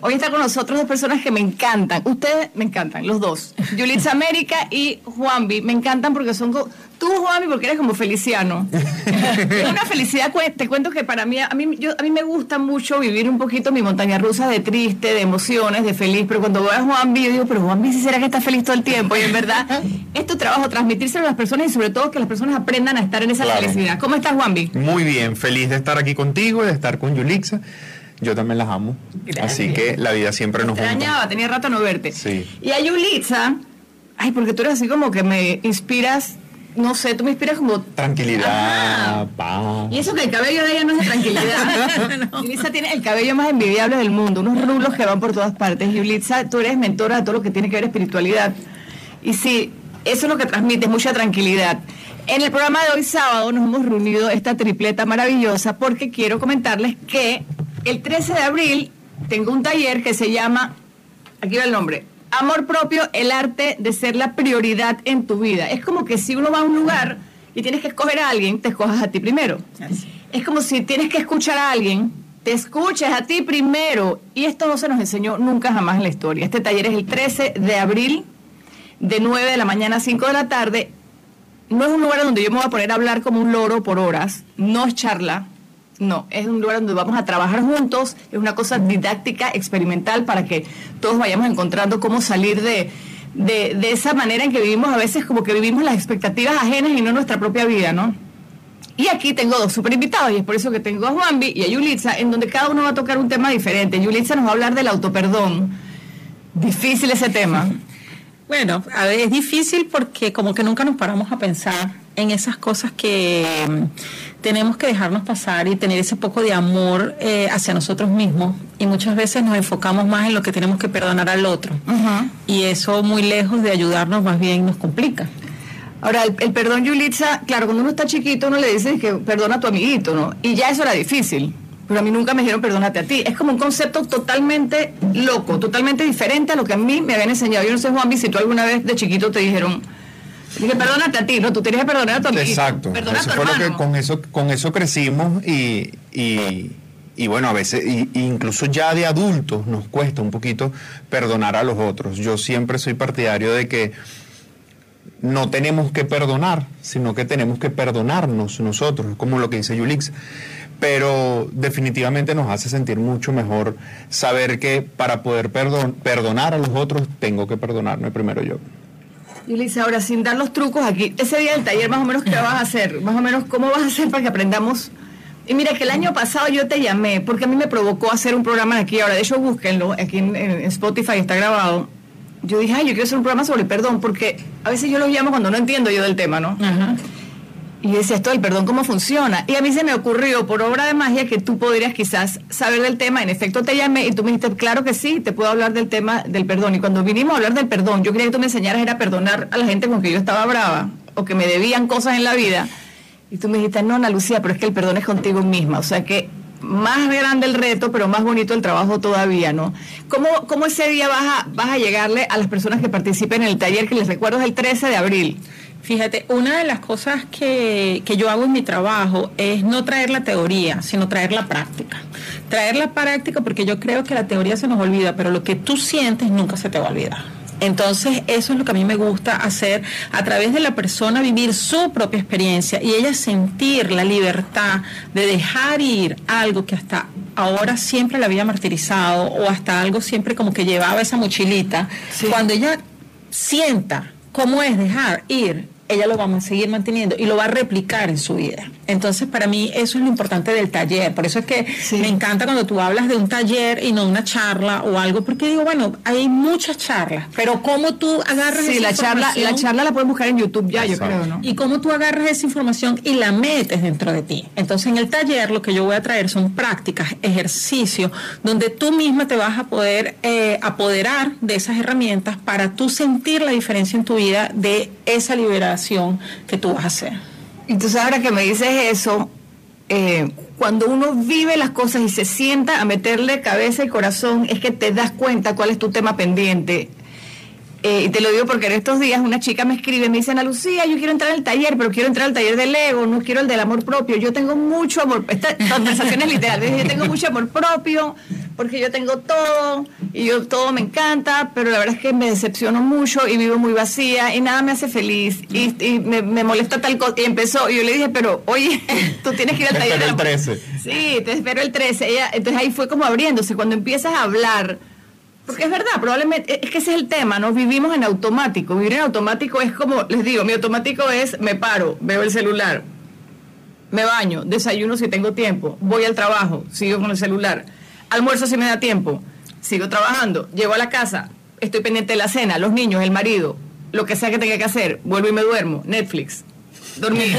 Hoy está con nosotros dos personas que me encantan. Ustedes me encantan, los dos. Yulitza América y Juanvi. Me encantan porque son... Tú, Juanvi, porque eres como feliciano. es una felicidad. Te cuento que para mí, a mí, yo, a mí me gusta mucho vivir un poquito mi montaña rusa de triste, de emociones, de feliz. Pero cuando veo a Juanvi, yo digo, pero Juanvi, ¿sí será que está feliz todo el tiempo? Y en verdad, es tu trabajo transmitírselo a las personas y sobre todo que las personas aprendan a estar en esa felicidad. ¿Cómo estás, Juanvi? Muy bien, feliz de estar aquí contigo, de estar con Yulitza. Yo también las amo. Así que la vida siempre nos extrañaba, tenía rato no verte. Sí. Y a Yulitza, ay, porque tú eres así como que me inspiras, no sé, tú me inspiras como... Tranquilidad, paz. Y eso que el cabello de ella no es de tranquilidad. Yulitza tiene el cabello más envidiable del mundo, unos rulos que van por todas partes. Yulitza, tú eres mentora de todo lo que tiene que ver espiritualidad. Y sí, eso es lo que transmite, mucha tranquilidad. En el programa de hoy sábado nos hemos reunido esta tripleta maravillosa porque quiero comentarles que el 13 de abril tengo un taller que se llama, aquí va el nombre, Amor propio, el arte de ser la prioridad en tu vida. Es como que si uno va a un lugar y tienes que escoger a alguien, te escojas a ti primero. Es como si tienes que escuchar a alguien, te escuches a ti primero. Y esto no se nos enseñó nunca jamás en la historia. Este taller es el 13 de abril, de 9 de la mañana a 5 de la tarde. No es un lugar donde yo me voy a poner a hablar como un loro por horas, no es charla, no, es un lugar donde vamos a trabajar juntos, es una cosa didáctica, experimental, para que todos vayamos encontrando cómo salir de, de, esa manera en que vivimos a veces como que vivimos las expectativas ajenas y no nuestra propia vida, ¿no? Y aquí tengo dos super invitados y es por eso que tengo a Juanvi y a Yulitza, en donde cada uno va a tocar un tema diferente. Yulitza nos va a hablar del autoperdón. Difícil ese tema. Bueno, a ver, es difícil porque como que nunca nos paramos a pensar en esas cosas que mm, tenemos que dejarnos pasar y tener ese poco de amor eh, hacia nosotros mismos. Y muchas veces nos enfocamos más en lo que tenemos que perdonar al otro. Y eso muy lejos de ayudarnos, más bien nos complica. Ahora, el, perdón, Yulitza, claro, cuando uno está chiquito uno le dice que perdona a tu amiguito, ¿no? Y ya eso era difícil. Pero a mí nunca me dijeron perdónate a ti. Es como un concepto totalmente loco, totalmente diferente a lo que a mí me habían enseñado. Yo no sé, Juan, si tú alguna vez de chiquito te dijeron, dije, perdónate a ti, no, tú tienes que perdonar a tu amigo. Exacto. Perdona eso fue lo que con eso, con eso crecimos y, y, bueno, a veces, incluso ya de adultos nos cuesta un poquito perdonar a los otros. Yo siempre soy partidario de que no tenemos que perdonar, sino que tenemos que perdonarnos nosotros, como lo que dice Yulix pero definitivamente nos hace sentir mucho mejor saber que para poder perdonar a los otros tengo que perdonarme primero yo. Y Lisa, ahora sin dar los trucos aquí, ese día del taller más o menos qué vas a hacer, más o menos cómo vas a hacer para que aprendamos. Y mira que el año pasado yo te llamé porque a mí me provocó hacer un programa aquí ahora, de hecho búsquenlo, aquí en, Spotify está grabado. Yo dije, ay, yo quiero hacer un programa sobre perdón porque a veces yo lo llamo cuando no entiendo yo del tema, ¿no? Ajá. Y decía esto del perdón, ¿cómo funciona? Y a mí se me ocurrió, por obra de magia, que tú podrías quizás saber del tema. En efecto, te llamé y tú me dijiste, claro que sí, te puedo hablar del tema del perdón. Y cuando vinimos a hablar del perdón, yo quería que tú me enseñaras a perdonar a la gente con que yo estaba brava o que me debían cosas en la vida. Y tú me dijiste, no, Ana Lucía, pero es que el perdón es contigo misma. O sea que más grande el reto, pero más bonito el trabajo todavía, ¿no? ¿Cómo, cómo ese día vas a, vas a llegarle a las personas que participen en el taller, que les recuerdo es el 13 de abril? Fíjate, una de las cosas que, que, yo hago en mi trabajo es no traer la teoría, sino traer la práctica. Traer la práctica porque yo creo que la teoría se nos olvida, pero lo que tú sientes nunca se te va a olvidar. Entonces, eso es lo que a mí me gusta hacer, a través de la persona vivir su propia experiencia y ella sentir la libertad de dejar ir algo que hasta ahora siempre la había martirizado o hasta algo siempre como que llevaba esa mochilita. Cuando ella sienta cómo es dejar ir ella lo va a seguir manteniendo y lo va a replicar en su vida. Entonces, para mí eso es lo importante del taller. Por eso es que me encanta cuando tú hablas de un taller y no una charla o algo, porque digo, bueno, hay muchas charlas, pero cómo tú agarras sí, la charla, la charla la puedes buscar en YouTube ya, yo creo, ¿no? Y cómo tú agarras esa información y la metes dentro de ti. Entonces, en el taller lo que yo voy a traer son prácticas, ejercicios, donde tú misma te vas a poder eh, apoderar de esas herramientas para tú sentir la diferencia en tu vida de esa liberación que tú vas a hacer. Entonces ahora que me dices eso, eh, cuando uno vive las cosas y se sienta a meterle cabeza y corazón, es que te das cuenta cuál es tu tema pendiente. Eh, y te lo digo porque en estos días una chica me escribe, me dice, Ana Lucía, yo quiero entrar al taller, pero quiero entrar al taller del ego, no quiero el del amor propio. Yo tengo mucho amor, esta conversación es literal, yo tengo mucho amor propio, porque yo tengo todo, y yo todo me encanta, pero la verdad es que me decepciono mucho y vivo muy vacía, y nada me hace feliz, y, me, molesta tal cosa. Y empezó, y yo le dije, pero oye, tú tienes que ir al taller. Te espero el 13. Sí, te espero el 13. Ella, entonces ahí fue como abriéndose, cuando empiezas a hablar porque es verdad, probablemente, es que ese es el tema, ¿no? Vivimos en automático. Vivir en automático es como, les digo, mi automático es, me paro, veo el celular, me baño, desayuno si tengo tiempo, voy al trabajo, sigo con el celular, almuerzo si me da tiempo, sigo trabajando, llego a la casa, estoy pendiente de la cena, los niños, el marido, lo que sea que tenga que hacer, vuelvo y me duermo, Netflix dormir.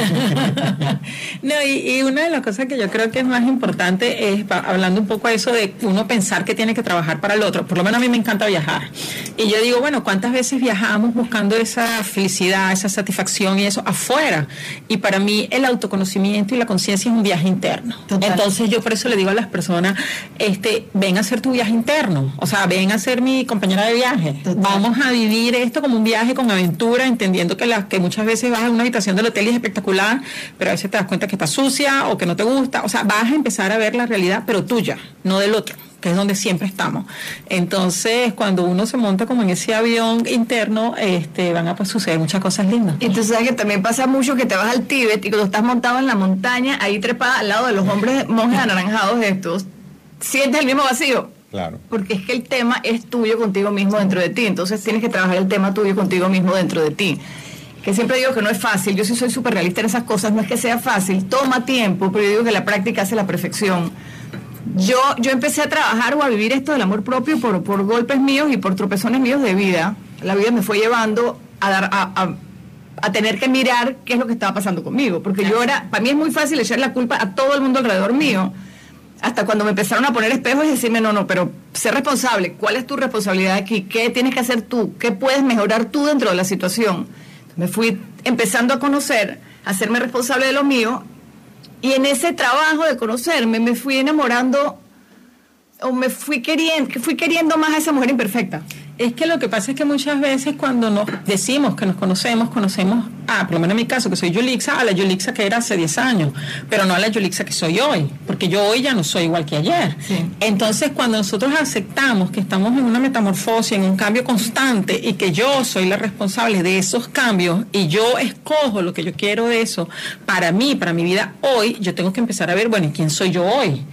no, y, una de las cosas que yo creo que es más importante es, hablando un poco de eso de uno pensar que tiene que trabajar para el otro, por lo menos a mí me encanta viajar. Y yo digo, bueno, ¿cuántas veces viajamos buscando esa felicidad, esa satisfacción y eso afuera? Y para mí el autoconocimiento y la conciencia es un viaje interno. Entonces yo por eso le digo a las personas, este, ven a hacer tu viaje interno, o sea, ven a ser mi compañera de viaje. Vamos a vivir esto como un viaje con aventura, entendiendo que, las que muchas veces vas a una habitación del hotel es espectacular, pero a veces te das cuenta que está sucia o que no te gusta. O sea, vas a empezar a ver la realidad, pero tuya, no del otro que es donde siempre estamos. Entonces, cuando uno se monta como en ese avión interno, este, van a pues, suceder muchas cosas lindas. Entonces, ¿sabes que también pasa mucho que te vas al Tíbet y cuando estás montado en la montaña, ahí trepada al lado de los hombres monjes anaranjados estos, sientes el mismo vacío. Claro. Porque es que el tema es tuyo contigo mismo dentro de ti. Entonces, tienes que trabajar el tema tuyo contigo mismo dentro de ti que siempre digo que no es fácil, yo sí soy súper realista en esas cosas, no es que sea fácil, toma tiempo, pero yo digo que la práctica hace la perfección. Yo, yo empecé a trabajar o a vivir esto del amor propio por, por golpes míos y por tropezones míos de vida. La vida me fue llevando a, dar, a, a, tener que mirar qué es lo que estaba pasando conmigo, porque yo era, para mí es muy fácil echar la culpa a todo el mundo alrededor mío hasta cuando me empezaron a poner espejos y decirme, no, no, pero sé responsable, ¿cuál es tu responsabilidad aquí? ¿Qué tienes que hacer tú? ¿Qué puedes mejorar tú dentro de la situación? Me fui empezando a conocer, a hacerme responsable de lo mío, y en ese trabajo de conocerme me fui enamorando o me fui queriendo, fui queriendo más a esa mujer imperfecta. Es que lo que pasa es que muchas veces cuando nos decimos que nos conocemos, conocemos, ah, por lo menos en mi caso, que soy Yulixa, a la Yulixa que era hace 10 años, pero no a la Yulixa que soy hoy, porque yo hoy ya no soy igual que ayer. Entonces, cuando nosotros aceptamos que estamos en una metamorfosis, en un cambio constante, y que yo soy la responsable de esos cambios, y yo escojo lo que yo quiero de eso, para mí, para mi vida hoy, yo tengo que empezar a ver, bueno, ¿quién soy yo hoy?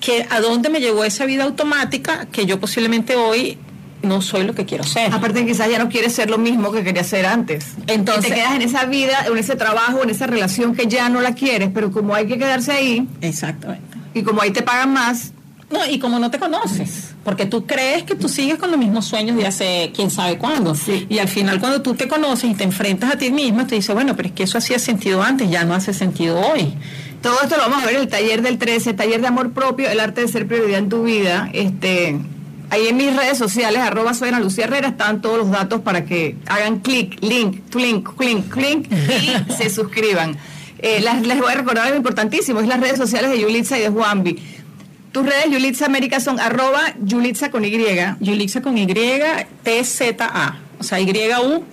que a dónde me llegó esa vida automática que yo posiblemente hoy no soy lo que quiero ser. Aparte quizás ya no quieres ser lo mismo que querías ser antes. Entonces te quedas en esa vida, en ese trabajo, en esa relación que ya no la quieres, pero como hay que quedarse ahí. Exactamente. Y como ahí te pagan más. No, y como no te conoces, porque tú crees que tú sigues con los mismos sueños de hace quién sabe cuándo. Y al final cuando tú te conoces y te enfrentas a ti misma, te dices, bueno, pero es que eso hacía sentido antes, ya no hace sentido hoy. Todo esto lo vamos a ver en el taller del 13, taller de amor propio, el arte de ser prioridad en tu vida. Este, ahí en mis redes sociales, arroba soy Ana Lucía Herrera, están todos los datos para que hagan clic, link, link, click, click y se suscriban. Eh, les voy a recordar algo importantísimo, es las redes sociales de Yulitza y de Juanvi. Tus redes Yulitza América son arroba Yulitza con Y. Yulitza con Y, T-Z-A. O sea, Y-U-L-I-T-Z-A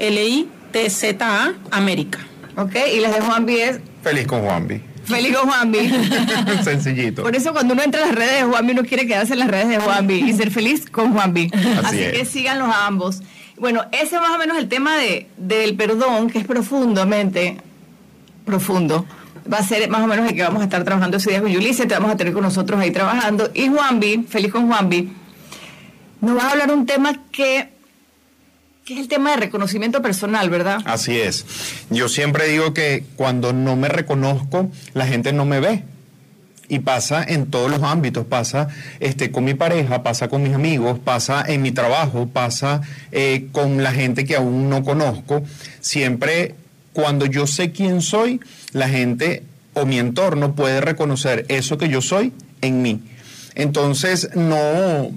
América. Ok, y las de Juanvi es... Feliz con Juanvi. Feliz con Juanvi. Sencillito. Por eso cuando uno entra a las redes de Juanvi, uno quiere quedarse en las redes de Juanvi y ser feliz con Juanvi. Así, que síganlos a ambos. Bueno, ese es más o menos el tema de, del perdón, que es profundamente profundo. Va a ser más o menos el que vamos a estar trabajando ese día con Yulisa, te vamos a tener con nosotros ahí trabajando. Y Juanvi, feliz con Juanvi, nos va a hablar un tema que que es el tema de reconocimiento personal, ¿verdad? Así es. Yo siempre digo que cuando no me reconozco, la gente no me ve. Y pasa en todos los ámbitos, pasa este, con mi pareja, pasa con mis amigos, pasa en mi trabajo, pasa eh, con la gente que aún no conozco. Siempre cuando yo sé quién soy, la gente o mi entorno puede reconocer eso que yo soy en mí. Entonces no,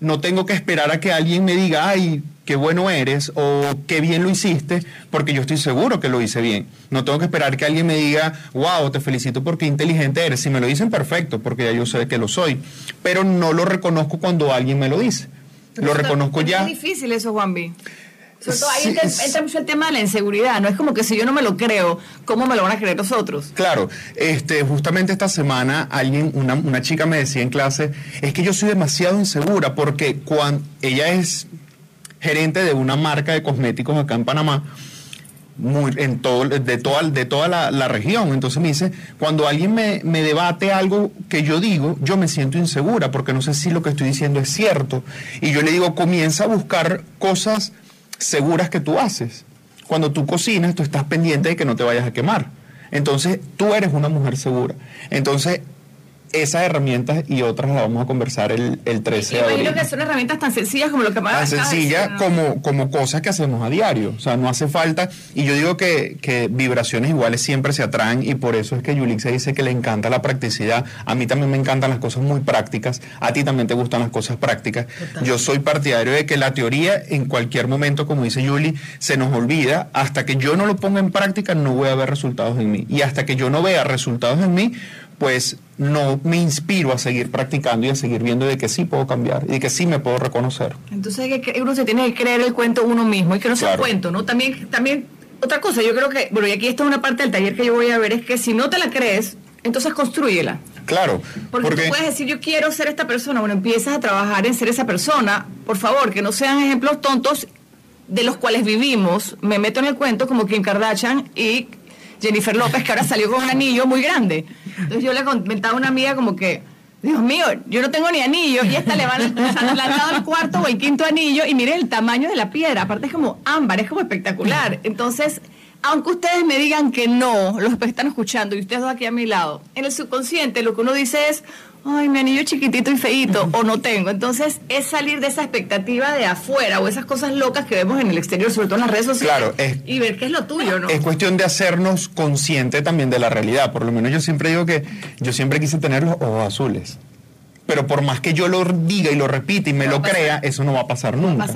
no tengo que esperar a que alguien me diga, ay, qué bueno eres o qué bien lo hiciste, porque yo estoy seguro que lo hice bien. No tengo que esperar que alguien me diga, wow, te felicito porque inteligente eres. Si me lo dicen, perfecto, porque ya yo sé que lo soy. Pero no lo reconozco cuando alguien me lo dice. lo reconozco ya. Es difícil eso, Juanvi. Sobre todo ahí entra, mucho el tema de la inseguridad, no es como que si yo no me lo creo, ¿cómo me lo van a creer los otros? Claro, este, justamente esta semana alguien, una, una chica me decía en clase, es que yo soy demasiado insegura porque cuando ella es gerente de una marca de cosméticos acá en Panamá, muy, en todo, de toda, de toda la, región. Entonces me dice, cuando alguien me, me, debate algo que yo digo, yo me siento insegura porque no sé si lo que estoy diciendo es cierto. Y yo le digo, comienza a buscar cosas seguras que tú haces. Cuando tú cocinas, tú estás pendiente de que no te vayas a quemar. Entonces, tú eres una mujer segura. Entonces, esas herramientas y otras las vamos a conversar el, el 13 de abril. que son herramientas tan sencillas como lo que Tan sencillas como, como cosas que hacemos a diario. O sea, no hace falta. Y yo digo que, que vibraciones iguales siempre se atraen y por eso es que Yulix se dice que le encanta la practicidad. A mí también me encantan las cosas muy prácticas. A ti también te gustan las cosas prácticas. Yo soy partidario de que la teoría en cualquier momento, como dice Yuli, se nos olvida. Hasta que yo no lo ponga en práctica, no voy a ver resultados en mí. Y hasta que yo no vea resultados en mí, pues no me inspiro a seguir practicando y a seguir viendo de que sí puedo cambiar y de que sí me puedo reconocer. Entonces uno se tiene que creer el cuento uno mismo y que no sea un cuento, ¿no? También, también, otra cosa, yo creo que, bueno, y aquí esta es una parte del taller que yo voy a ver, es que si no te la crees, entonces construyela. Claro. Porque, tú puedes decir, yo quiero ser esta persona, bueno, empiezas a trabajar en ser esa persona, por favor, que no sean ejemplos tontos de los cuales vivimos. Me meto en el cuento como Kim Kardashian y Jennifer López, que ahora salió con un anillo muy grande. Entonces yo le comentaba a una amiga como que, Dios mío, yo no tengo ni anillo y esta le van a el cuarto o el quinto anillo y miren el tamaño de la piedra, aparte es como ámbar, es como espectacular. Entonces, aunque ustedes me digan que no, los que están escuchando y ustedes dos aquí a mi lado, en el subconsciente lo que uno dice es, ay, mi anillo chiquitito y feito, o no tengo. Entonces, es salir de esa expectativa de afuera o esas cosas locas que vemos en el exterior, sobre todo en las redes sociales, y ver qué es lo tuyo, ¿no? Es cuestión de hacernos consciente también de la realidad. Por lo menos yo siempre digo que yo siempre quise tener los ojos azules. Pero por más que yo lo diga y lo repita y me lo crea, eso no va a pasar nunca.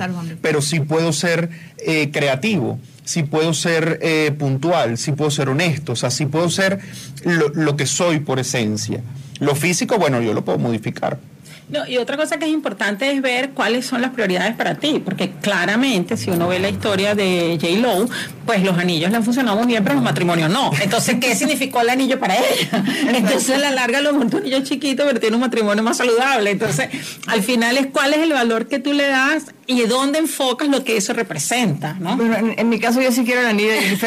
Pero sí puedo ser eh, creativo si puedo ser eh, puntual, si puedo ser honesto, o sea, si puedo ser lo, que soy por esencia. Lo físico, bueno, yo lo puedo modificar. No, y otra cosa que es importante es ver cuáles son las prioridades para ti, porque claramente si uno ve la historia de J. Lowe, pues los anillos le han funcionado muy bien, pero los matrimonios no. Entonces, ¿qué significó el anillo para ella? Entonces, a la larga lo montó un anillo chiquito, pero tiene un matrimonio más saludable. Entonces, al final es cuál es el valor que tú le das y dónde enfocas lo que eso representa, ¿no? Bueno, en, mi caso yo sí quiero el anillo de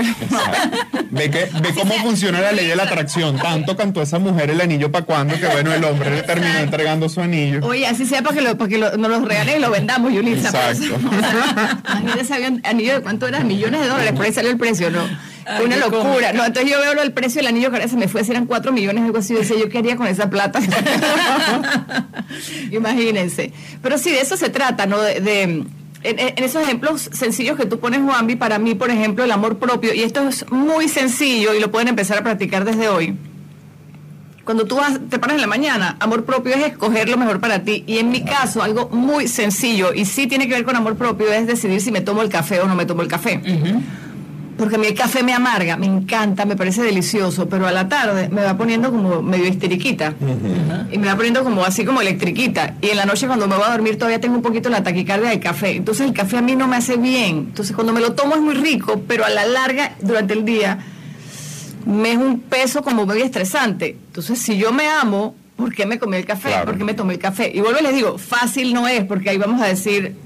ve, que, ve cómo funciona la ley de la atracción. Tanto cantó esa mujer el anillo para cuando que bueno, el hombre le terminó entregando su anillo. Oye, así sea para que, lo, para que nos los regalen y lo vendamos, Yulisa. Exacto. Imagínese, anillo de cuánto era, millones de dólares, por ahí salió el precio, ¿no? Una locura. No, entonces yo veo del precio del anillo que ahora se me fue, si eran 4 millones, algo así. Yo decía, yo qué haría con esa plata. Imagínense. Pero sí, de eso se trata, ¿no? De, en, esos ejemplos sencillos que tú pones, Juanvi, para mí, por ejemplo, el amor propio, y esto es muy sencillo y lo pueden empezar a practicar desde hoy. Cuando tú vas, te paras en la mañana, amor propio es escoger lo mejor para ti. Y en mi caso, algo muy sencillo, y sí tiene que ver con amor propio, es decidir si me tomo el café o no me tomo el café mí el café me amarga, me encanta, me parece delicioso, pero a la tarde me va poniendo como medio histeriquita. Y me va poniendo como así como electriquita. Y en la noche cuando me voy a dormir todavía tengo un poquito la taquicardia del café, entonces el café a mí no me hace bien, entonces cuando me lo tomo es muy rico, pero a la larga durante el día me es un peso como muy estresante, entonces si yo me amo, ¿por qué me comí el café? ¿Por qué me tomé el café? Y vuelvo y les digo, fácil no es, porque ahí vamos a decir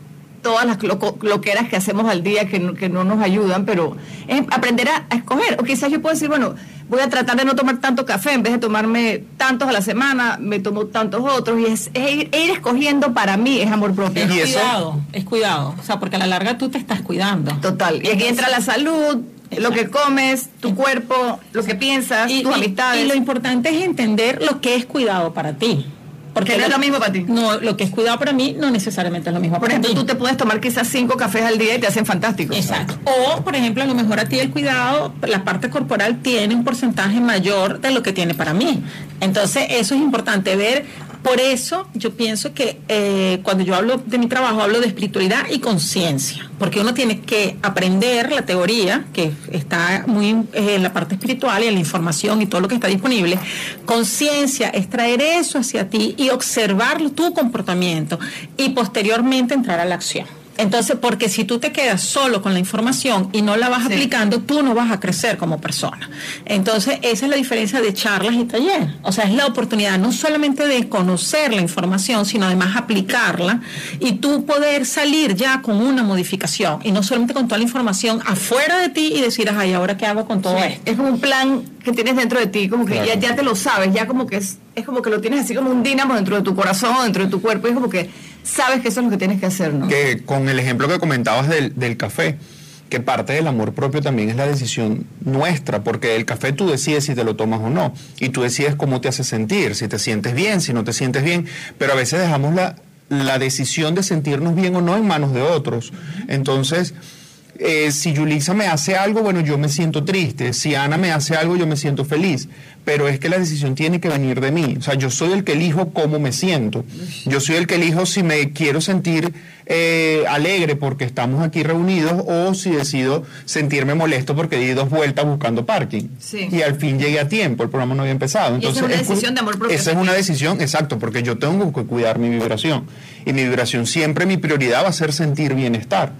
todas las loqueras que hacemos al día que no, que no nos ayudan, pero es aprender a, escoger. O quizás yo puedo decir, bueno, voy a tratar de no tomar tanto café, en vez de tomarme tantos a la semana, me tomo tantos otros, y es, ir, escogiendo para mí es amor propio. Es cuidado, es cuidado, o sea, porque a la larga tú te estás cuidando. Total, y aquí entra la salud, lo que comes, tu cuerpo, lo que piensas, tus amistades. Y lo importante es entender lo que es cuidado para ti. Porque no es lo mismo para ti. No, lo que es cuidado para mí no necesariamente es lo mismo por ejemplo, tú te puedes tomar quizás cinco cafés al día y te hacen fantástico. Exacto. O, por ejemplo, a lo mejor a ti el cuidado, la parte corporal tiene un porcentaje mayor de lo que tiene para mí. Entonces, eso es importante ver Por eso yo pienso que eh, cuando yo hablo de mi trabajo, hablo de espiritualidad y conciencia, porque uno tiene que aprender la teoría, que está muy eh, en la parte espiritual y en la información y todo lo que está disponible. Conciencia es traer eso hacia ti y observar tu comportamiento y posteriormente entrar a la acción. Entonces, porque si tú te quedas solo con la información y no la vas aplicando, tú no vas a crecer como persona. Entonces, esa es la diferencia de charlas y taller. O sea, es la oportunidad no solamente de conocer la información, sino además aplicarla y tú poder salir ya con una modificación y no solamente con toda la información afuera de ti y decir, ay, ¿ahora qué hago con todo esto? Es como un plan que tienes dentro de ti, como que ya, ya te lo sabes, ya como que es, es como que lo tienes así como un dínamo dentro de tu corazón, dentro de tu cuerpo, y es como que sabes que eso es lo que tienes que hacer, ¿no? Que con el ejemplo que comentabas del, café, que parte del amor propio también es la decisión nuestra, porque el café tú decides si te lo tomas o no, y tú decides cómo te hace sentir, si te sientes bien, si no te sientes bien, pero a veces dejamos la, la decisión de sentirnos bien o no en manos de otros. Entonces, eh, si Yulisa me hace algo, bueno, yo me siento triste. Si Ana me hace algo, yo me siento feliz. Pero es que la decisión tiene que venir de mí. O sea, yo soy el que elijo cómo me siento. Yo soy el que elijo si me quiero sentir eh, alegre porque estamos aquí reunidos o si decido sentirme molesto porque di dos vueltas buscando parking. Y al fin llegué a tiempo, el programa no había empezado. Entonces, esa es una decisión de amor propio. Esa es una decisión, exacto, porque yo tengo que cuidar mi vibración. Y mi vibración siempre, mi prioridad va a ser sentir bienestar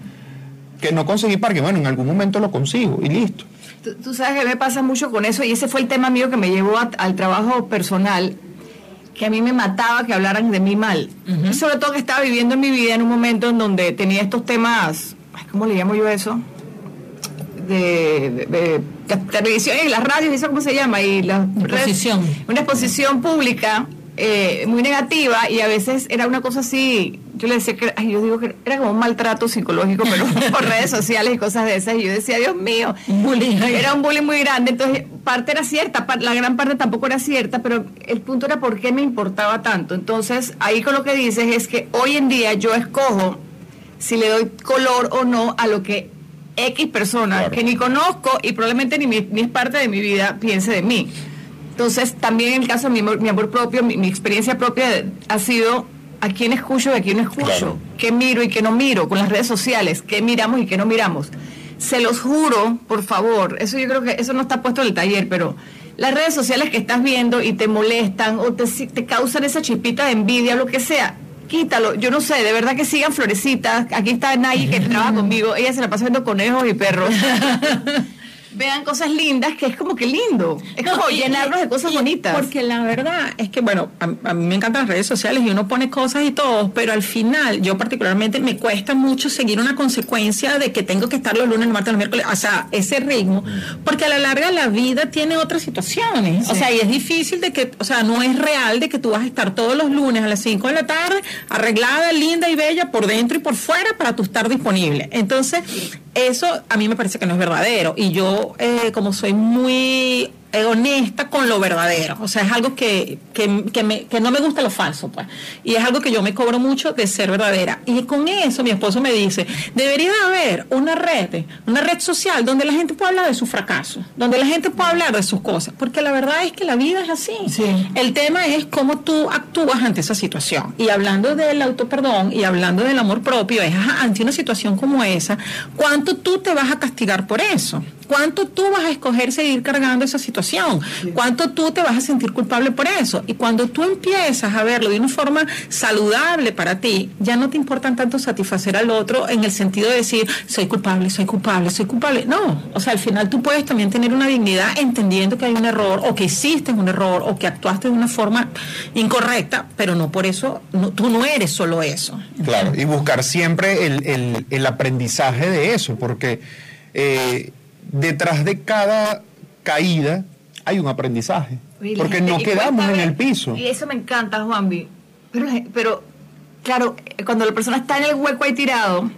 que no conseguí parque, bueno, en algún momento lo consigo y listo. Tú, sabes que me pasa mucho con eso y ese fue el tema mío que me llevó al trabajo personal, que a mí me mataba que hablaran de mí mal. Sobre todo que estaba viviendo en mi vida en un momento en donde tenía estos temas, ¿cómo le llamo yo eso? De, de, televisión y las radios, ¿eso cómo se llama? Y la exposición. una exposición pública eh, muy negativa y a veces era una cosa así, yo le decía que, yo digo que era como un maltrato psicológico, pero por redes sociales y cosas de esas, y yo decía, Dios mío, era un bullying muy grande, entonces parte era cierta, la gran parte tampoco era cierta, pero el punto era por qué me importaba tanto. Entonces, ahí con lo que dices es que hoy en día yo escojo si le doy color o no a lo que X persona que ni conozco y probablemente ni, ni es parte de mi vida piense de mí. Entonces, también en el caso de mi, amor propio, mi, experiencia propia ha sido a quién escucho y a quién no escucho, qué miro y qué no miro con las redes sociales, qué miramos y qué no miramos. Se los juro, por favor, eso yo creo que eso no está puesto en el taller, pero las redes sociales que estás viendo y te molestan o te, te causan esa chipita de envidia, lo que sea, quítalo. Yo no sé, de verdad que sigan florecitas. Aquí está Nay que trabaja conmigo. Ella se la pasa viendo conejos y perros. vean cosas lindas, que es como que lindo. Es como llenarnos de cosas bonitas. Porque la verdad es que, bueno, a, mí me encantan las redes sociales y uno pone cosas y todo, pero al final, yo particularmente me cuesta mucho seguir una consecuencia de que tengo que estar los lunes, los martes, los miércoles, o sea, ese ritmo, porque a la larga la vida tiene otras situaciones. O sea, y es difícil de que, o sea, no es real de que tú vas a estar todos los lunes a las 5 de la tarde, arreglada, linda y bella por dentro y por fuera para tú estar disponible. Entonces, eso a mí me parece que no es verdadero. Y yo, eh, como soy muy honesta con lo verdadero. O sea, es algo que, que, que, me, que, no me gusta lo falso, pues. Y es algo que yo me cobro mucho de ser verdadera. Y con eso mi esposo me dice, debería haber una red, una red social donde la gente pueda hablar de su fracaso, donde la gente pueda hablar de sus cosas. Porque la verdad es que la vida es así. El tema es cómo tú actúas ante esa situación. Y hablando del autoperdón y hablando del amor propio, es ante una situación como esa, ¿cuánto tú te vas a castigar por eso? ¿Cuánto tú vas a escoger seguir cargando esa situación? ¿Cuánto tú te vas a sentir culpable por eso? Y cuando tú empiezas a verlo de una forma saludable para ti, ya no te importan tanto satisfacer al otro en el sentido de decir, soy culpable, soy culpable, soy culpable. No, o sea, al final tú puedes también tener una dignidad entendiendo que hay un error o que hiciste un error o que actuaste de una forma incorrecta, pero no por eso, tú no eres solo eso. Claro, y buscar siempre el, el, aprendizaje de eso, porque... Eh, detrás de cada caída hay un aprendizaje. porque no quedamos en el piso. Y eso me encanta, Juanvi. Pero, pero, claro, cuando la persona está en el hueco ahí tirado,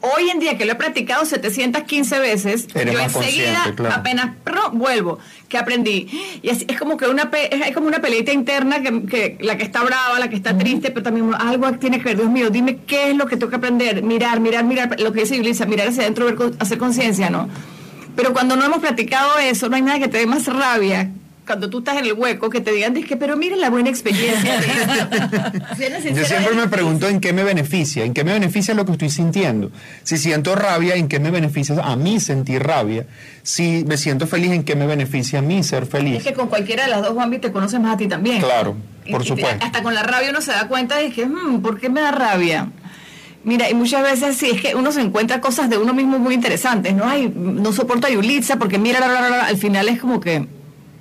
hoy en día que lo he practicado 715 veces, yo enseguida apenas vuelvo, que aprendí. Y es, es como que una es como una peleita interna que, la que está brava, la que está triste, pero también algo tiene que ver, Dios mío, dime qué es lo que tengo que aprender, mirar, mirar, mirar, lo que dice Yulisa, mirar hacia adentro, ver, hacer conciencia, ¿no? Pero cuando no hemos practicado eso, no hay nada que te dé más rabia cuando tú estás en el hueco, que te digan, que, pero miren la buena experiencia. Yo siempre me pregunto en qué me beneficia, en qué me beneficia lo que estoy sintiendo. Si siento rabia, ¿en qué me beneficia a mí sentir rabia? Si me siento feliz, ¿en qué me beneficia a mí ser feliz? Es que con cualquiera de las dos, Juanvi, te conoces más a ti también. Claro, por supuesto. Hasta con la rabia uno se da cuenta de que, hmm, ¿por qué me da rabia? Mira, y muchas veces sí, es que uno se encuentra cosas de uno mismo muy interesantes, ¿no? hay no soporto a Yulitza porque mira, al final es como que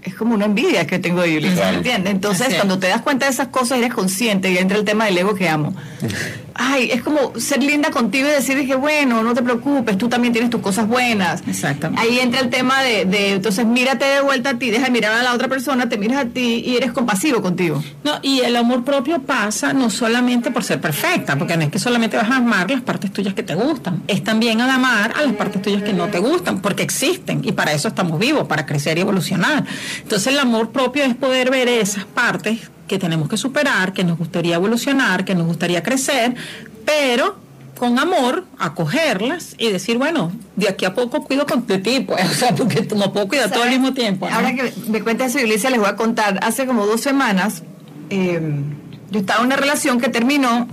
es como una envidia que tengo de Yulitza, ¿entiendes? Entonces, cuando te das cuenta de esas cosas, eres consciente y entra el tema del ego que amo ay, es como ser linda contigo y decir que bueno, no te preocupes, tú también tienes tus cosas buenas. Exactamente. Ahí entra el tema de, de, entonces mírate de vuelta a ti, deja de mirar a la otra persona, te miras a ti y eres compasivo contigo. No, y el amor propio pasa no solamente por ser perfecta, porque no es que solamente vas a amar las partes tuyas que te gustan, es también al amar a las partes tuyas que no te gustan, porque existen y para eso estamos vivos, para crecer y evolucionar. Entonces el amor propio es poder ver esas partes que tenemos que superar, que nos gustaría evolucionar, que nos gustaría crecer, pero con amor, acogerlas y decir, bueno, de aquí a poco cuido con tu tipo, o sea, porque no puedo cuidar todo al mismo tiempo. Ahora que me cuenta eso, Iglesia, les voy a contar, hace como dos semanas, em, yo estaba en una relación que terminó,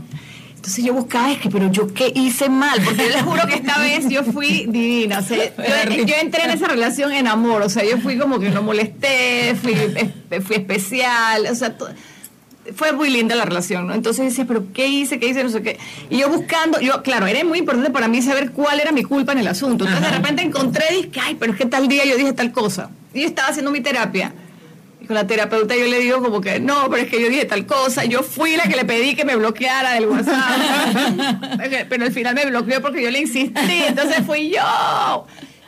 entonces yo buscaba, es que, pero yo qué hice mal, porque yo les juro que esta vez yo fui divina, o sea, yo, entré en esa relación en amor, o sea, yo fui como que no molesté, fui, fui especial, o sea, fue muy linda la relación, ¿no? Entonces decía, pero ¿qué hice? ¿Qué hice? No sé qué. Y yo buscando, yo, claro, era muy importante para mí saber cuál era mi culpa en el asunto. Entonces de repente encontré, dije, ay, pero es que tal día yo dije tal cosa. Y yo estaba haciendo mi terapia. Y con la terapeuta yo le digo como que, no, pero es que yo dije tal cosa. Yo fui la que le pedí que me bloqueara del WhatsApp. pero al final me bloqueó porque yo le insistí. Entonces fui yo.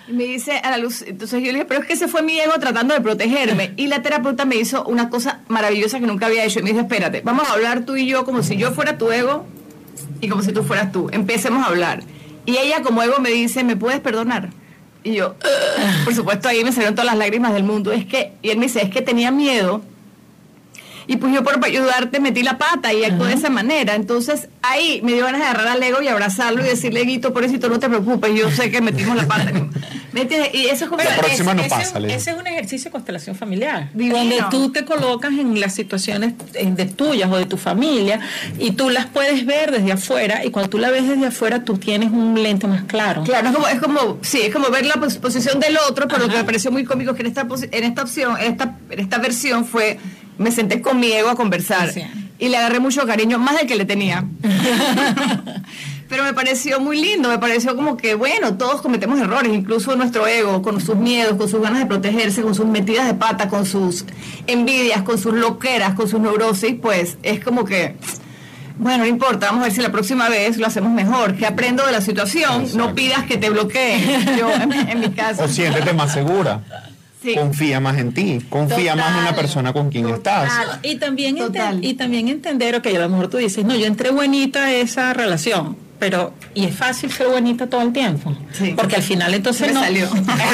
Y me dice a la luz, entonces yo le dije, pero es que ese fue mi ego tratando de protegerme. Y la terapeuta me hizo una cosa maravillosa que nunca había hecho. Y me dice, espérate, vamos a hablar tú y yo como si yo fuera tu ego y como si tú fueras tú. Empecemos a hablar. Y ella como ego me dice, ¿me puedes perdonar? Y yo, por supuesto, ahí me salieron todas las lágrimas del mundo. Es que, y él me dice, es que tenía miedo y pues yo por ayudarte metí la pata y actué de esa manera. Entonces ahí me dio ganas de agarrar al ego y abrazarlo y decirle, Guito, por eso no te preocupes, yo sé que metimos la pata. Y eso es como la próxima no pasa, ese, es un ejercicio de constelación familiar, donde tú te colocas en las situaciones de tuyas o de tu familia y tú las puedes ver desde afuera y cuando tú la ves desde afuera tú tienes un lente más claro. Claro, es como, es como sí, es como ver la posición del otro, pero lo que me pareció muy cómico es que en esta, en esta opción, en esta, en esta versión fue me senté con mi ego a conversar y le agarré mucho cariño, más del que le tenía. Pero me pareció muy lindo, me pareció como que, bueno, todos cometemos errores, incluso nuestro ego, con sus miedos, con sus ganas de protegerse, con sus metidas de pata, con sus envidias, con sus loqueras, con sus neurosis, pues es como que, bueno, no importa, vamos a ver si la próxima vez lo hacemos mejor, que aprendo de la situación, no pidas que te bloqueen, yo en mi caso. O siéntete más segura. Confía más en ti, confía más en la persona con quien estás. Y también, y también entender, ok, a lo mejor tú dices, no, yo entré bonita a esa relación, pero y es fácil ser bonita todo el tiempo porque al final entonces no salió.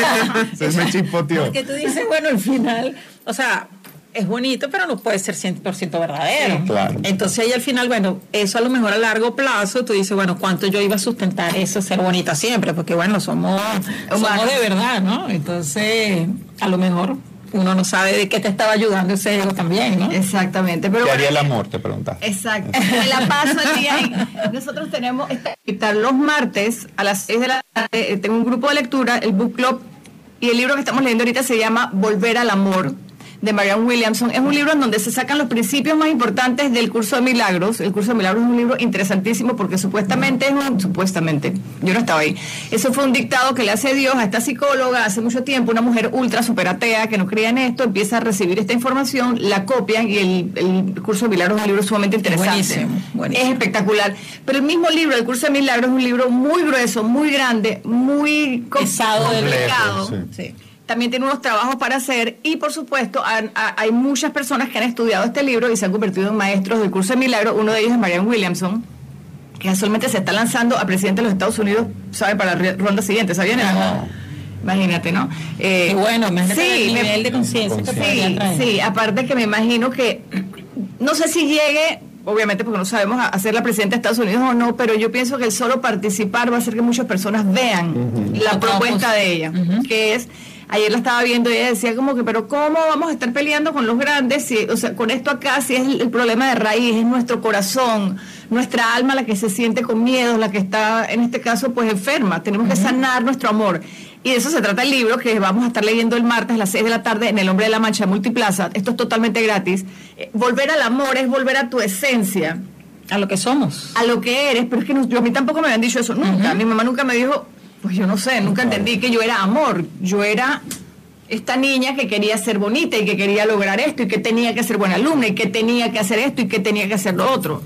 Se me chispoteó. Porque tú dices bueno al final o sea es bonito, pero no puede ser 100% verdadero. Entonces ahí al final, bueno, eso a lo mejor a largo plazo, tú dices, bueno, ¿cuánto yo iba a sustentar eso, ser bonita siempre? Porque bueno, somos, somos de verdad, ¿no? Entonces, a lo mejor uno no sabe de qué te estaba ayudando ese ego también, ¿no? Exactamente. Pero ¿Qué haría el amor? Te preguntas. Exacto. Me la paso el día Nosotros tenemos, estar los martes a las 6 de la tarde, eh, tengo un grupo de lectura, el Book Club, y el libro que estamos leyendo ahorita se llama Volver al Amor de Marianne Williamson. Es un libro en donde se sacan los principios más importantes del curso de milagros. El curso de milagros es un libro interesantísimo porque supuestamente es un, supuestamente, yo no estaba ahí. Eso fue un dictado que le hace Dios a esta psicóloga hace mucho tiempo, una mujer ultra super atea que no creía en esto, empieza a recibir esta información, la copian y el, curso de milagros es un libro sumamente interesante. Es espectacular. Pero el mismo libro, el curso de milagros, es un libro muy grueso, muy grande, muy pesado, delicado. Sí también tiene unos trabajos para hacer y por supuesto hay muchas personas que han estudiado este libro y se han convertido en maestros del curso de milagro, uno de ellos es Marianne Williamson, que actualmente se está lanzando a presidente de los Estados Unidos, ¿sabe? Para la ronda siguiente, ¿sabían? Imagínate, ¿no? Eh, Qué bueno, sí, el nivel de conciencia sí, sí, aparte que me imagino que, no sé si llegue obviamente porque no sabemos hacer la presidenta de Estados Unidos o no, pero yo pienso que el solo participar va a hacer que muchas personas vean la propuesta de ella, que es ayer la estaba viendo y ella decía como que, pero ¿cómo vamos a estar peleando con los grandes? Si, o sea, con esto acá, si es el, problema de raíz, es nuestro corazón, nuestra alma la que se siente con miedo, la que está, en este caso, pues enferma. Tenemos que sanar nuestro amor. Y de eso se trata el libro que vamos a estar leyendo el martes a las 6 de la tarde en El Hombre de la Mancha Multiplaza. Esto es totalmente gratis. Eh, volver al amor es volver a tu esencia. A lo que somos. A lo que eres. Pero es que yo, a mí tampoco me habían dicho eso nunca. Mi mamá nunca me dijo, pues yo no sé, nunca entendí que yo era amor. Yo era esta niña que quería ser bonita y que quería lograr esto y que tenía que ser buena alumna y que tenía que hacer esto y que tenía que hacer lo otro.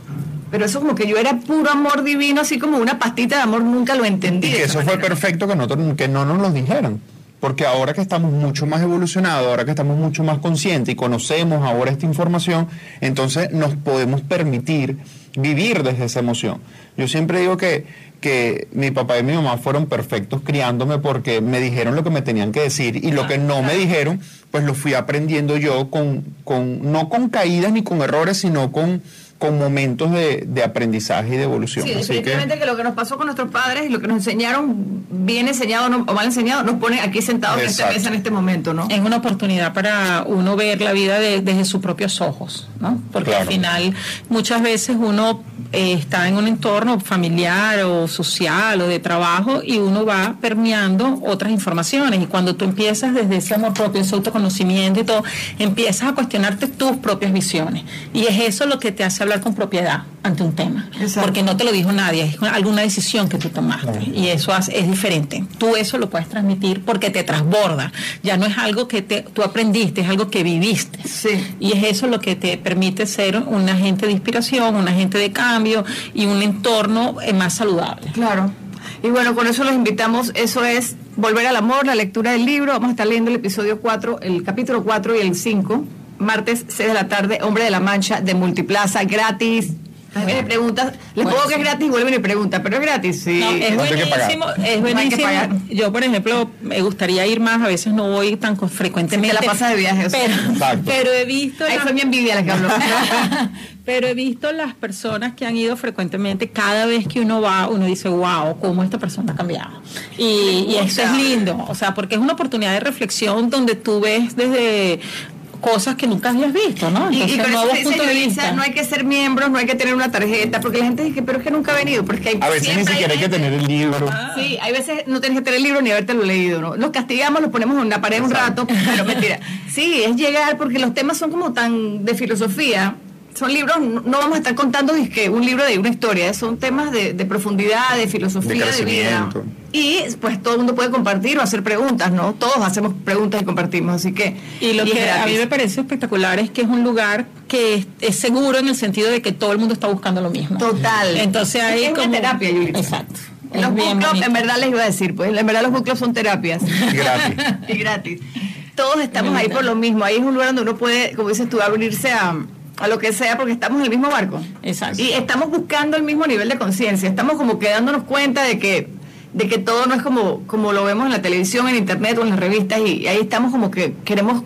Pero eso como que yo era puro amor divino, así como una pastita de amor, nunca lo entendí. Y que eso fue perfecto que, no, que no nos lo dijeran. Porque ahora que estamos mucho más evolucionados, ahora que estamos mucho más conscientes y conocemos ahora esta información, entonces nos podemos permitir vivir desde esa emoción. Yo siempre digo que, que mi papá y mi mamá fueron perfectos criándome porque me dijeron lo que me tenían que decir y lo que no me dijeron, pues lo fui aprendiendo yo con, con no con caídas ni con errores, sino con con momentos de, de, aprendizaje y de evolución. Sí, definitivamente que... lo que nos pasó con nuestros padres y lo que nos enseñaron, bien enseñado o mal enseñado, nos pone aquí sentados en esta mesa en este momento, ¿no? Es una oportunidad para uno ver la vida desde sus propios ojos, ¿no? Porque al final muchas veces uno eh, está en un entorno familiar o social o de trabajo y uno va permeando otras informaciones y cuando tú empiezas desde ese amor propio, ese autoconocimiento y todo, empiezas a cuestionarte tus propias visiones y es eso lo que te hace hablar con propiedad ante un tema. Porque no te lo dijo nadie, es alguna decisión que tú tomaste. Y eso es diferente. Tú eso lo puedes transmitir porque te transborda. Ya no es algo que te, tú aprendiste, es algo que viviste. Y es eso lo que te permite ser un agente de inspiración, un agente de cambio y un entorno eh, más saludable. Claro. Y bueno, con eso los invitamos. Eso es Volver al Amor, la lectura del libro. Vamos a estar leyendo el episodio 4, el capítulo 4 y el 5 martes 6 de la tarde, Hombre de la Mancha de Multiplaza, gratis. me preguntas, les pongo que es gratis, vuelven y preguntan, pero es gratis, sí. es buenísimo, es buenísimo. Yo, por ejemplo, me gustaría ir más, a veces no voy tan frecuentemente. la pasa de viaje. Pero, he visto... Ahí fue mi envidia la que habló. pero he visto las personas que han ido frecuentemente, cada vez que uno va, uno dice, wow, cómo esta persona ha cambiado. Y, y eso es lindo, o sea, porque es una oportunidad de reflexión donde tú ves desde cosas que nunca habías visto, ¿no? y, con eso no hay que ser miembros, no hay que tener una tarjeta, porque la gente dice, pero es que nunca ha venido, porque hay, a veces ni siquiera hay, que tener el libro. Ah. Sí, hay veces no tienes que tener el libro ni haberte lo leído, ¿no? Los castigamos, los ponemos en una pared un rato, pero mentira. Sí, es llegar, porque los temas son como tan de filosofía, son libros, no vamos a estar contando que un libro de una historia, son temas de, profundidad, de filosofía, de, vida. Y pues todo el mundo puede compartir o hacer preguntas, ¿no? Todos hacemos preguntas y compartimos, así que... Y lo que a mí me parece espectacular es que es un lugar que es, seguro en el sentido de que todo el mundo está buscando lo mismo. Total. Entonces hay es como... terapia, Exacto. Los book clubs, en verdad les iba a decir, pues en verdad los book clubs son terapias. Y gratis. y gratis. Todos estamos ahí por lo mismo. Ahí es un lugar donde uno puede, como dices tú, abrirse a a lo que sea, porque estamos en el mismo barco. Exacto. Y estamos buscando el mismo nivel de conciencia. Estamos como quedándonos cuenta de que, de que todo no es como, como lo vemos en la televisión, en internet o en las revistas, y, ahí estamos como que queremos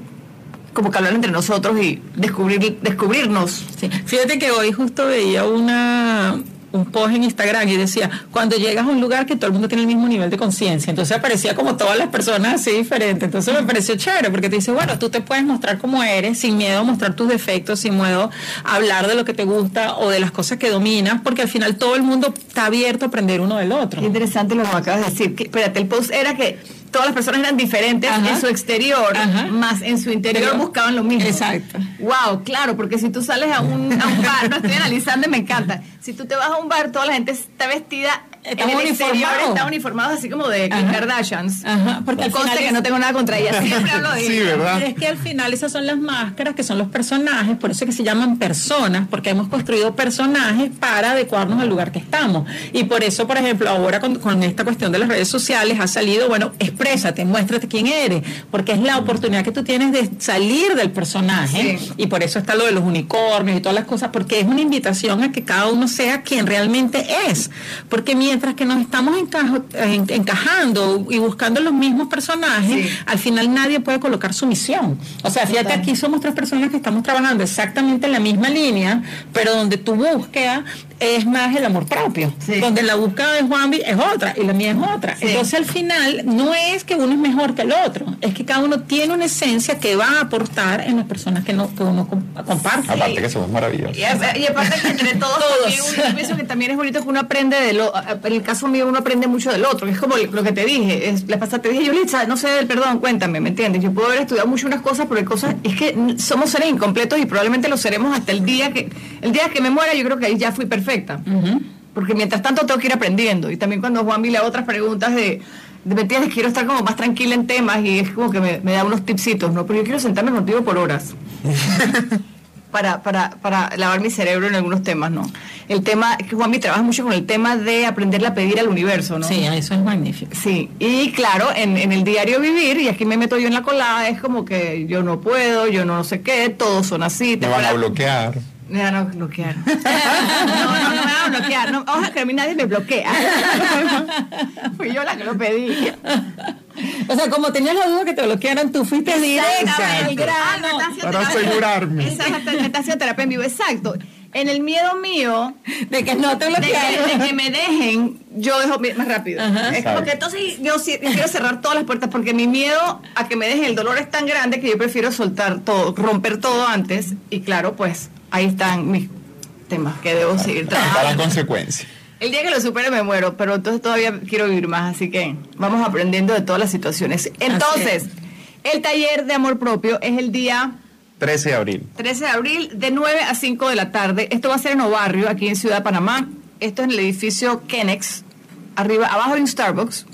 como que hablar entre nosotros y descubrir descubrirnos. Sí. Fíjate que hoy justo veía una un post en Instagram y decía, cuando llegas a un lugar que todo el mundo tiene el mismo nivel de conciencia, entonces aparecía como todas las personas así diferentes, entonces me pareció chévere porque te dice, bueno, tú te puedes mostrar como eres, sin miedo a mostrar tus defectos, sin miedo a hablar de lo que te gusta o de las cosas que dominas, porque al final todo el mundo está abierto a aprender uno del otro. Qué interesante lo que acabas de decir. espérate, el post era que todas las personas eran diferentes en su exterior, más en su interior buscaban lo mismo. Exacto. Wow, claro, porque si tú sales a un, a un bar, no estoy analizando y me encanta. Si tú te vas a un bar, toda la gente está vestida Estamos uniformados. Están uniformados así como de Kim Kardashians. Ajá, porque al final que no tengo nada contra ellas. Siempre hablo de Sí, ¿verdad? Pero es que al final esas son las máscaras, que son los personajes, por eso es que se llaman personas, porque hemos construido personajes para adecuarnos al lugar que estamos. Y por eso, por ejemplo, ahora con, con esta cuestión de las redes sociales ha salido, bueno, exprésate, muéstrate quién eres, porque es la oportunidad que tú tienes de salir del personaje. Y por eso está lo de los unicornios y todas las cosas, porque es una invitación a que cada uno sea quien realmente es. Porque mi mientras que nos estamos encajando y buscando los mismos personajes, al final nadie puede colocar su misión. O sea, fíjate, aquí somos tres personas que estamos trabajando exactamente en la misma línea, pero donde tu búsqueda es más el amor propio, donde la búsqueda de Juanvi es otra y la mía es otra. Entonces al final no es que uno es mejor que el otro, es que cada uno tiene una esencia que va a aportar en las personas que, no, que uno comparte. Aparte que somos maravillosos. Y, aparte que entre todos, yo pienso que también es bonito que uno aprende de lo, en el caso mío uno aprende mucho del otro, que es como lo que te dije, es, la pasada te dije, Yulitza, no sé del perdón, cuéntame, ¿me entiendes? Yo puedo haber estudiado mucho unas cosas, pero hay cosas, es que somos seres incompletos y probablemente lo seremos hasta el día que, el día que me muera, yo creo que ahí ya fui perfecta. Porque mientras tanto tengo que ir aprendiendo. Y también cuando Juan le otras preguntas de, de me quiero estar como más tranquila en temas y es como que me, da unos tipsitos, ¿no? Pero yo quiero sentarme contigo por horas. para, para, para lavar mi cerebro en algunos temas, ¿no? El tema, que Juanmi trabaja mucho con el tema de aprenderle a pedir al universo, ¿no? Sí, eso es magnífico. Sí, y claro, en, en el diario vivir, y aquí me meto yo en la colada, es como que yo no puedo, yo no sé qué, todos son así. Te van a bloquear. Me van a bloquear. no, no, no me van a bloquear. No, ojalá que a mí nadie me bloquea. Fui yo la que lo pedí. O sea, como tenías la duda que te bloquearan, tú fuiste directa grano. Para asegurarme. Es terapia en vivo, exacto. En el miedo mío de que no te bloquearan. De, que, me dejen, yo dejo más rápido. Es como que entonces yo, quiero cerrar todas las puertas porque mi miedo a que me dejen el dolor es tan grande que yo prefiero soltar todo, romper todo antes. Y claro, pues ahí están mis temas que debo seguir trabajando. la consecuencia. El día que lo supere me muero, pero entonces todavía quiero vivir más, así que vamos aprendiendo de todas las situaciones. Entonces, el taller de amor propio es el día 13 de abril. 13 de abril, de 9 a 5 de la tarde. Esto va a ser en Obarrio, aquí en Ciudad de Panamá. Esto es en el edificio Kenex. Arriba, abajo hay un Starbucks.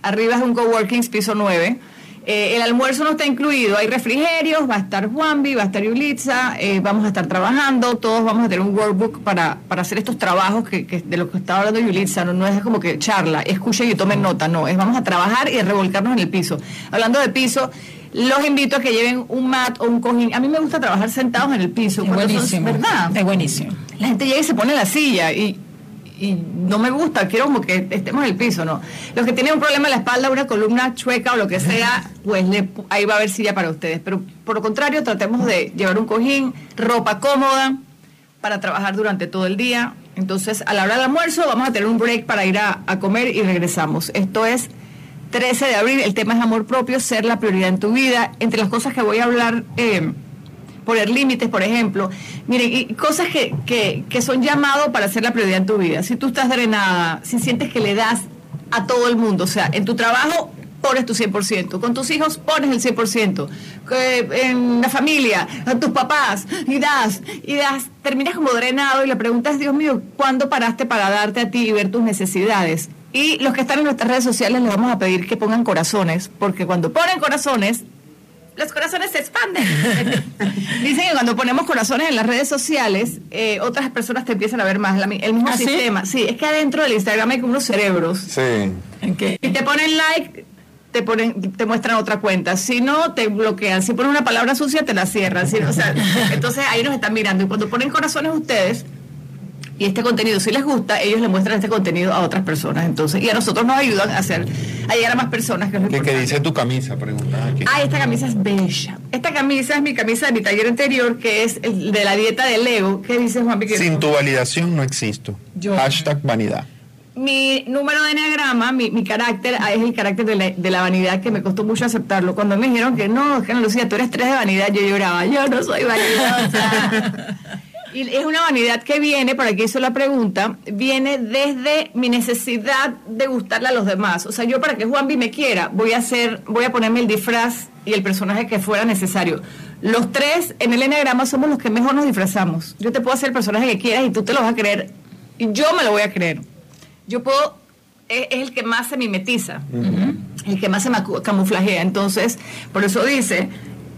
Arriba es un coworking, piso 9. Eh, el almuerzo no está incluido, hay refrigerios, va a estar Juanvi, va a estar Yulitza, eh, vamos a estar trabajando, todos vamos a tener un workbook para, para hacer estos trabajos que, de lo que estaba hablando Yulitza, no, no es como que charla, escuchen y tomen nota, no, es vamos a trabajar y a revolcarnos en el piso. Hablando de piso, los invito a que lleven un mat o un cojín. A mí me gusta trabajar sentados en el piso. Es buenísimo. ¿Verdad? Es buenísimo. La gente llega y se pone en la silla y y no me gusta, quiero como que estemos en el piso, ¿no? Los que tienen un problema en la espalda, una columna chueca o lo que sea, pues ahí va a haber silla para ustedes. Pero por lo contrario, tratemos de llevar un cojín, ropa cómoda para trabajar durante todo el día. Entonces, a la hora del almuerzo vamos a tener un break para ir a, comer y regresamos. Esto es 13 de abril, el tema es amor propio, ser la prioridad en tu vida. Entre las cosas que voy a hablar... Eh, poner límites, por ejemplo. Miren, y cosas que, que, son llamados para hacer la prioridad en tu vida. Si tú estás drenada, si sientes que le das a todo el mundo, o sea, en tu trabajo pones tu 100%, con tus hijos pones el 100%, en la familia, a tus papás, y das, y das, terminas como drenado y le preguntas, Dios mío, ¿cuándo paraste para darte a ti y ver tus necesidades? Y los que están en nuestras redes sociales les vamos a pedir que pongan corazones, porque cuando ponen corazones, los corazones se expanden. Dicen que cuando ponemos corazones en las redes sociales, eh, otras personas te empiezan a ver más. el mismo ¿Ah, sistema. ¿sí? es que adentro del Instagram hay como unos cerebros. Sí. ¿En qué? Y te ponen like, te ponen, te muestran otra cuenta. Si no, te bloquean. Si ponen una palabra sucia, te la cierran. O sea, entonces ahí nos están mirando. Y cuando ponen corazones ustedes, y este contenido si les gusta, ellos le muestran este contenido a otras personas. Entonces, y a nosotros nos ayudan a hacer, a llegar a más personas. Que ¿Qué, dice tu camisa? Pregunta. Ah, esta camisa es bella. Esta camisa es mi camisa de mi taller anterior, que es el de la dieta del Lego. ¿Qué dice Juan Piquet? Sin tu validación no existo. Hashtag vanidad. Mi número de enneagrama, mi, mi carácter, ah, es el carácter de la, de la, vanidad que me costó mucho aceptarlo. Cuando me dijeron que no, que Lucía, tú eres tres de vanidad, yo lloraba. Yo no soy vanidosa. Y es una vanidad que viene, para que hizo la pregunta, viene desde mi necesidad de gustarle a los demás. O sea, yo para que Juanvi me quiera, voy a hacer, voy a ponerme el disfraz y el personaje que fuera necesario. Los tres en el enagrama somos los que mejor nos disfrazamos. Yo te puedo hacer el personaje que quieras y tú te lo vas a creer. Y yo me lo voy a creer. Yo puedo, es, el que más se mimetiza, el que más se camuflajea. Entonces, por eso dice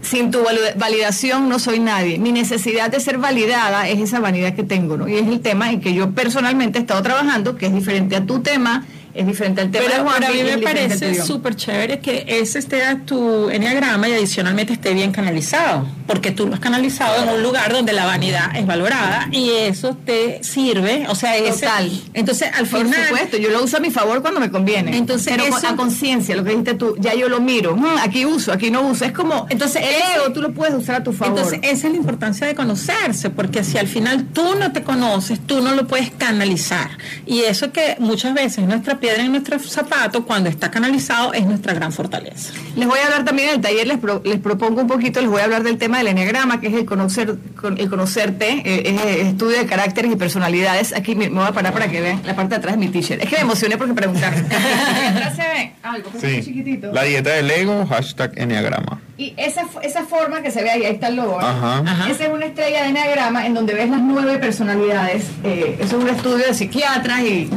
sin tu validación no soy nadie. Mi necesidad de ser validada es esa vanidad que tengo, ¿no? Y es el tema en que yo personalmente he estado trabajando, que es diferente a tu tema es diferente al tema pero, de Juan pero a mí es me parece súper chévere que ese esté a tu enneagrama y adicionalmente esté bien canalizado, porque tú lo has canalizado en un lugar donde la vanidad es valorada y eso te sirve, o sea, ese, Total. entonces al Por final supuesto, yo lo uso a mi favor cuando me conviene. Entonces, pero eso- a conciencia, lo que dijiste tú, ya yo lo miro. Mm, aquí uso, aquí no uso. Es como, Entonces, el ego tú lo puedes usar a tu favor. Entonces, esa es la importancia de conocerse, porque si al final tú no te conoces, tú no lo puedes canalizar. Y eso que muchas veces nuestra piedra en nuestro zapato, cuando está canalizado, es nuestra gran fortaleza. Les voy a hablar también en el taller, les, pro- les propongo un poquito, les voy a hablar del tema del enneagrama, que es el conocer, con- el conocerte, eh, es el estudio de caracteres y personalidades. Aquí me, voy a parar para que vean la parte de atrás de mi t-shirt. Es que me emocioné porque preguntaron. atrás se ve algo, Sí. chiquitito. La dieta del ego, hashtag enneagrama. Y esa, esa forma que se ve ahí, ahí está el logo. ¿no? Ajá. Ajá. Esa es una estrella de enneagrama en donde ves las nueve personalidades. Eh, eso es un estudio de psiquiatras y,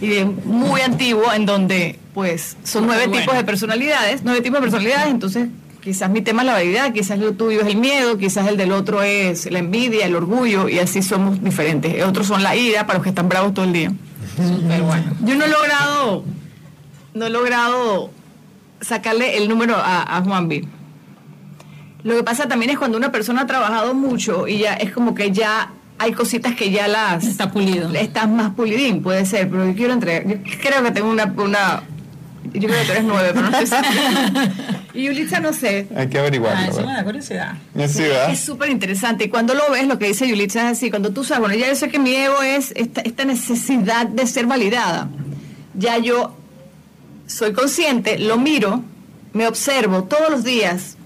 y de muy antiguo en donde pues son nueve Bueno. tipos de personalidades, nueve tipos de personalidades, entonces quizás mi tema es la vanidad, quizás lo tuyo es el miedo, quizás el del otro es la envidia, el orgullo y así somos diferentes. Otros son la ira para los que están bravos todo el día. Súper bueno. Yo no he logrado, no he logrado sacarle el número a, a Juan B. Lo que pasa también es cuando una persona ha trabajado mucho y ya es como que ya hay cositas que ya las Está pulido. estás más pulidín, puede ser, pero yo quiero entregar, yo creo que tengo una, una yo creo que tú eres nueve, pero no estoy segura. Y Yulitza no sé, Hay que Ah, averiguarlo. ¿verdad? da curiosidad. Es súper interesante. Y cuando lo ves, lo que dice Yulitza es así, cuando tú sabes, bueno, ya yo sé que mi ego es esta, esta necesidad de ser validada. Ya yo soy consciente, lo miro, me observo todos los días.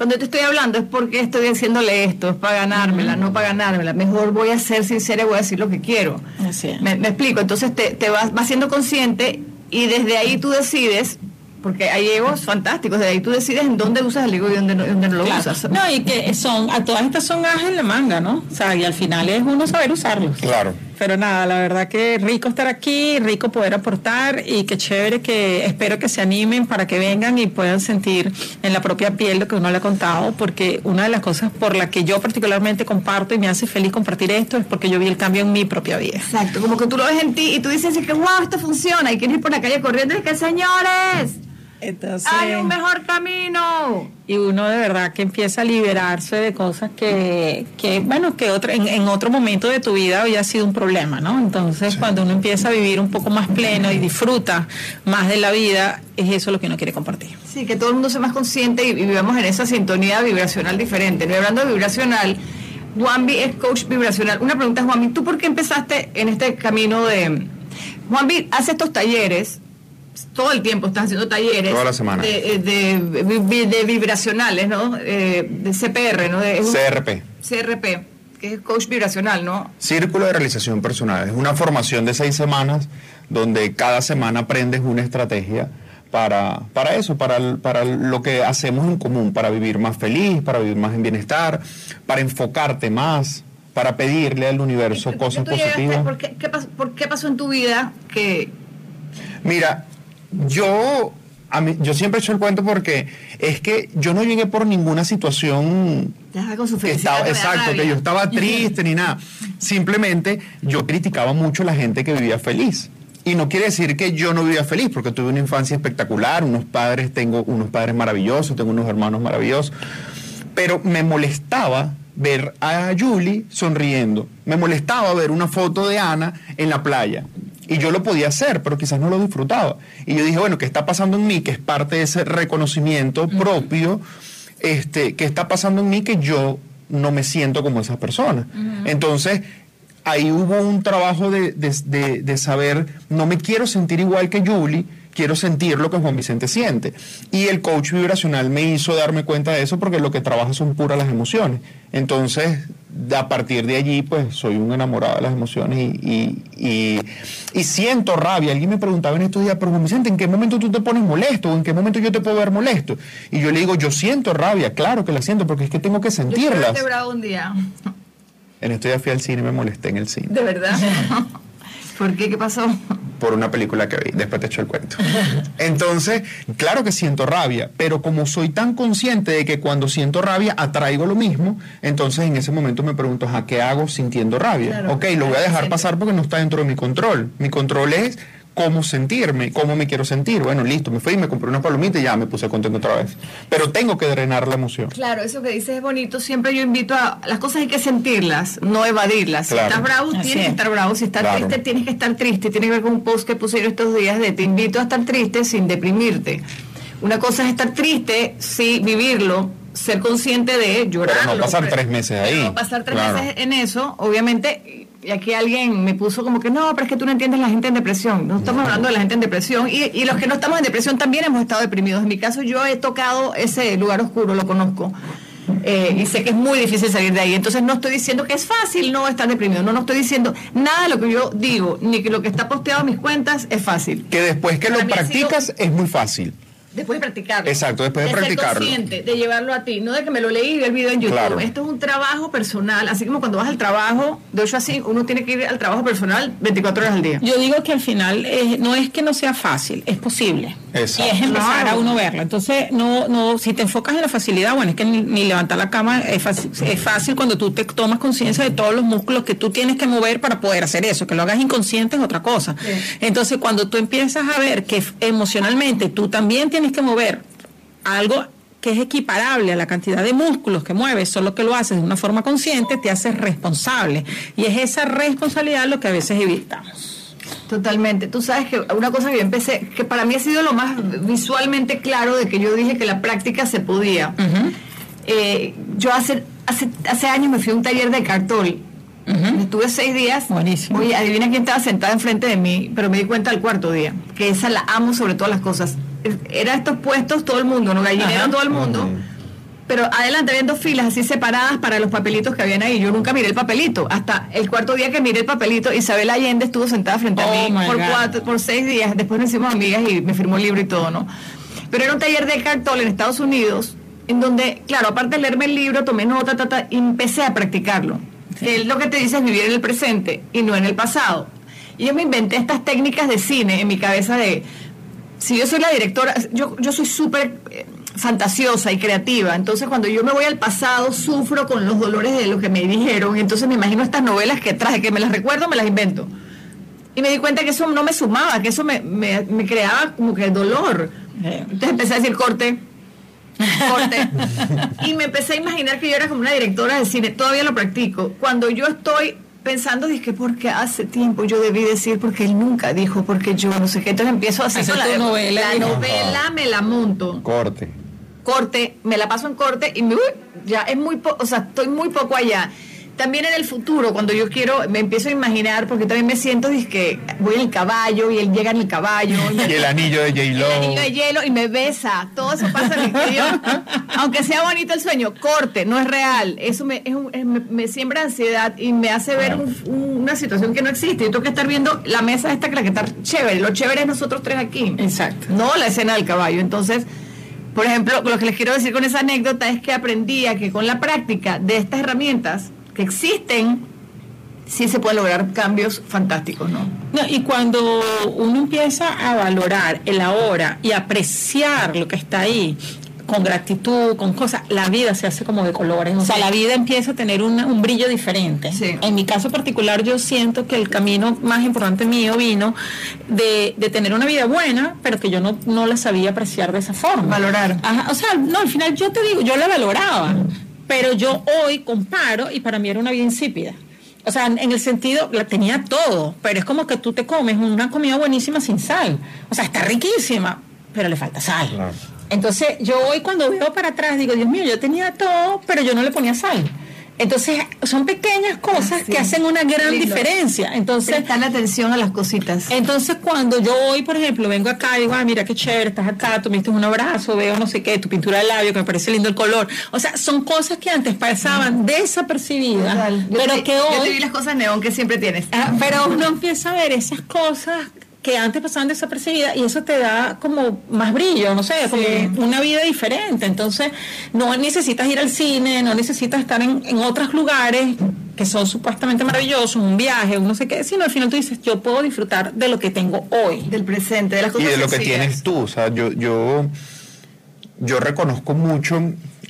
Cuando te estoy hablando es porque estoy haciéndole esto, es para ganármela, no para ganármela. Mejor voy a ser sincera y voy a decir lo que quiero. Así es. Me, me explico, entonces te, te vas, vas siendo consciente y desde ahí tú decides, porque hay egos fantásticos, desde ahí tú decides en dónde usas el ego y dónde no, y dónde no lo Claro. usas. No, y que son, a todas estas son ajas en la manga, ¿no? O sea, y al final es uno saber usarlos. Claro. Pero nada, la verdad que rico estar aquí, rico poder aportar y qué chévere que espero que se animen para que vengan y puedan sentir en la propia piel lo que uno le ha contado, porque una de las cosas por la que yo particularmente comparto y me hace feliz compartir esto es porque yo vi el cambio en mi propia vida. Exacto, como que tú lo ves en ti y tú dices que wow, esto funciona y quieres ir por la calle corriendo y que señores, Entonces, hay un mejor camino. y uno de verdad que empieza a liberarse de cosas que, que bueno, que otro, en, en otro momento de tu vida había sido un problema, ¿no? Entonces, cuando uno empieza a vivir un poco más pleno y disfruta más de la vida, es eso lo que uno quiere compartir. Sí, que todo el mundo sea más consciente y, y vivamos en esa sintonía vibracional diferente. ¿no? Hablando de vibracional, Juanvi es coach vibracional. Una pregunta, Juanvi, ¿tú por qué empezaste en este camino de... Juanvi hace estos talleres, todo el tiempo estás haciendo talleres. Toda la semana. De, eh, de, vi- de vibracionales, ¿no? Eh, de CPR, ¿no? De, CRP. CRP, que es coach vibracional, ¿no? Círculo de Realización Personal. Es una formación de seis semanas donde cada semana aprendes una estrategia para, para eso, para, para lo que hacemos en común, para vivir más feliz, para vivir más en bienestar, para enfocarte más, para pedirle al universo ¿Por qué cosas tú llegaste- positivas. ¿por, qué, qué pas- por qué pasó en tu vida que... Mira, yo, a mí, yo siempre he hecho el cuento porque es que yo no llegué por ninguna situación con su que estaba, exacto, que yo estaba triste ni nada. Simplemente yo criticaba mucho a la gente que vivía feliz. Y no quiere decir que yo no vivía feliz, porque tuve una infancia espectacular, unos padres, tengo unos padres maravillosos, tengo unos hermanos maravillosos. Pero me molestaba ver a Julie sonriendo. Me molestaba ver una foto de Ana en la playa. Y yo lo podía hacer, pero quizás no lo disfrutaba. Y yo dije, bueno, ¿qué está pasando en mí? Que es parte de ese reconocimiento propio este, ¿qué está pasando en mí que yo no me siento como esas personas? Entonces, ahí hubo un trabajo de, de- de- de saber, no me quiero sentir igual que Julie, quiero sentir lo que Juan Vicente siente. Y el coach vibracional me hizo darme cuenta de eso porque lo que trabaja son puras las emociones. Entonces, a partir de allí, pues soy un enamorado de las emociones y, y- y- y siento rabia. Alguien me preguntaba en estos días, pero Vicente, ¿en qué momento tú te pones molesto? ¿O en qué momento yo te puedo ver molesto? Y yo le digo, yo siento rabia, claro que la siento, porque es que tengo que Yo verte bravo un día. En estos días fui al cine y me molesté en el cine. De verdad. ¿Por qué? ¿Qué pasó? por una película que vi, después te echo el cuento. Entonces, claro que siento rabia, pero como soy tan consciente de que cuando siento rabia atraigo lo mismo, entonces en ese momento me pregunto, ¿a qué hago sintiendo rabia? Claro, ok, lo voy a dejar pasar porque no está dentro de mi control. Mi control es cómo sentirme, cómo me quiero sentir. Bueno, listo, me fui, me compré una palomita y ya me puse contento otra vez. Pero tengo que drenar la emoción. Claro, eso que dices es bonito. Siempre yo invito a. Las cosas hay que sentirlas, no evadirlas. Si estás bravo, tienes que estar bravo. Si estás triste, tienes que estar triste. Tiene que ver con un post que pusieron estos días de te invito a estar triste sin deprimirte. Una cosa es estar triste, sí, vivirlo, ser consciente de llorar. no pasar tres meses ahí. No pasar tres meses en eso, obviamente. Y aquí alguien me puso como que no, pero es que tú no entiendes la gente en depresión. No estamos hablando de la gente en depresión. Y, y los que no estamos en depresión también hemos estado deprimidos. En mi caso, yo he tocado ese lugar oscuro, lo conozco. Eh, y sé que es muy difícil salir de ahí. Entonces no estoy diciendo que es fácil no estar deprimido. No, no estoy diciendo nada de lo que yo digo, ni que lo que está posteado en mis cuentas es fácil. Que después que lo practicas es muy fácil. Después de practicarlo. Exacto, después de, de practicarlo. Ser consciente, de llevarlo a ti, no de que me lo leí y vi el video en YouTube. Esto es un trabajo personal, así como cuando vas al trabajo, de 8 a 5, uno tiene que ir al trabajo personal 24 horas al día. Yo digo que al final eh, no es que no sea fácil, es posible. Exacto. Y es empezar a uno verlo. Entonces, no, no, si te enfocas en la facilidad, bueno, es que ni, levantar la cama es fácil, es fácil cuando tú te tomas conciencia de todos los músculos que tú tienes que mover para poder hacer eso. Que lo hagas inconsciente es otra cosa. Entonces, cuando tú empiezas a ver que emocionalmente tú también tienes que mover algo que es equiparable a la cantidad de músculos que mueves, solo que lo haces de una forma consciente, te haces responsable. Y es esa responsabilidad lo que a veces evitamos. Totalmente. Tú sabes que una cosa que yo empecé, que para mí ha sido lo más visualmente claro de que yo dije que la práctica se podía. Eh, yo hace, hace, hace años me fui a un taller de cartón. Estuve seis días. Buenísimo. Oye, adivina quién estaba sentada enfrente de mí, pero me di cuenta al cuarto día, que esa la amo sobre todas las cosas era estos puestos todo el mundo, ¿no? Gallinero todo el mundo. Pero adelante había dos filas así separadas para los papelitos que habían ahí. Yo nunca miré el papelito. Hasta el cuarto día que miré el papelito, Isabel Allende estuvo sentada frente a oh mí por cuatro, por seis días. Después nos hicimos amigas y me firmó el libro y todo, ¿no? Pero era un taller de cartón en Estados Unidos, en donde, claro, aparte de leerme el libro, tomé nota, ta, y empecé a practicarlo. Que lo que te dice es vivir en el presente y no en el pasado. Y yo me inventé estas técnicas de cine en mi cabeza de si yo soy la directora, yo, yo soy súper eh, fantasiosa y creativa, entonces cuando yo me voy al pasado sufro con los dolores de lo que me dijeron, entonces me imagino estas novelas que traje, que me las recuerdo, me las invento. Y me di cuenta que eso no me sumaba, que eso me, me, me creaba como que dolor. Entonces empecé a decir corte, corte. y me empecé a imaginar que yo era como una directora de cine, todavía lo practico. Cuando yo estoy pensando, dije, porque hace tiempo yo debí decir, porque él nunca dijo, porque yo no sé qué. Entonces empiezo a hacer la, novela. La novela me la monto. Corte. Corte, me la paso en corte y me, ya es muy, o sea, estoy muy poco allá también en el futuro, cuando yo quiero, me empiezo a imaginar, porque también me siento, que voy en el caballo y él llega en el caballo. Y, el anillo de J-Lo. El anillo de hielo y me besa. Todo eso pasa en el yo, Aunque sea bonito el sueño, corte, no es real. Eso me, me, siembra ansiedad y me hace ver una situación que no existe. Yo tengo que estar viendo la mesa esta que está chévere. Lo chévere es nosotros tres aquí. Exacto. No la escena del caballo. Entonces, por ejemplo, lo que les quiero decir con esa anécdota es que aprendí a que con la práctica de estas herramientas, que existen, sí se pueden lograr cambios fantásticos, ¿no? ¿no? Y cuando uno empieza a valorar el ahora y apreciar lo que está ahí, con gratitud, con cosas, la vida se hace como de colores. O sea, la vida empieza a tener un brillo diferente. En mi caso particular, yo siento que el camino más importante mío vino de, tener una vida buena, pero que yo no, no la sabía apreciar de esa forma. Valorar. o sea, no, al final yo te digo, yo la valoraba pero yo hoy comparo y para mí era una vida insípida. O sea, en el sentido, la tenía todo, pero es como que tú te comes una comida buenísima sin sal. O sea, está riquísima, pero le falta sal. Entonces, yo hoy cuando veo para atrás digo, Dios mío, yo tenía todo, pero yo no le ponía sal. Entonces, son pequeñas cosas que hacen una gran diferencia. Entonces, prestar atención a las cositas. Entonces, cuando yo hoy, por ejemplo, vengo acá y digo, ah, mira qué chévere, estás acá, tú me diste un abrazo, veo no sé qué, tu pintura de labio, que me parece lindo el color. O sea, son cosas que antes pasaban desapercibidas, pero que hoy. Yo te vi las cosas neón que siempre tienes. Ah, pero uno empieza a ver esas cosas que antes pasaban desapercibidas y eso te da como más brillo, no sé, como una vida diferente. Entonces, no necesitas ir al cine, no necesitas estar en, en otros lugares que son supuestamente maravillosos, un viaje, un no sé qué, sino al final tú dices, yo puedo disfrutar de lo que tengo hoy. Del presente, de las cosas Y de lo que tienes tú, o sea, yo, yo, yo reconozco mucho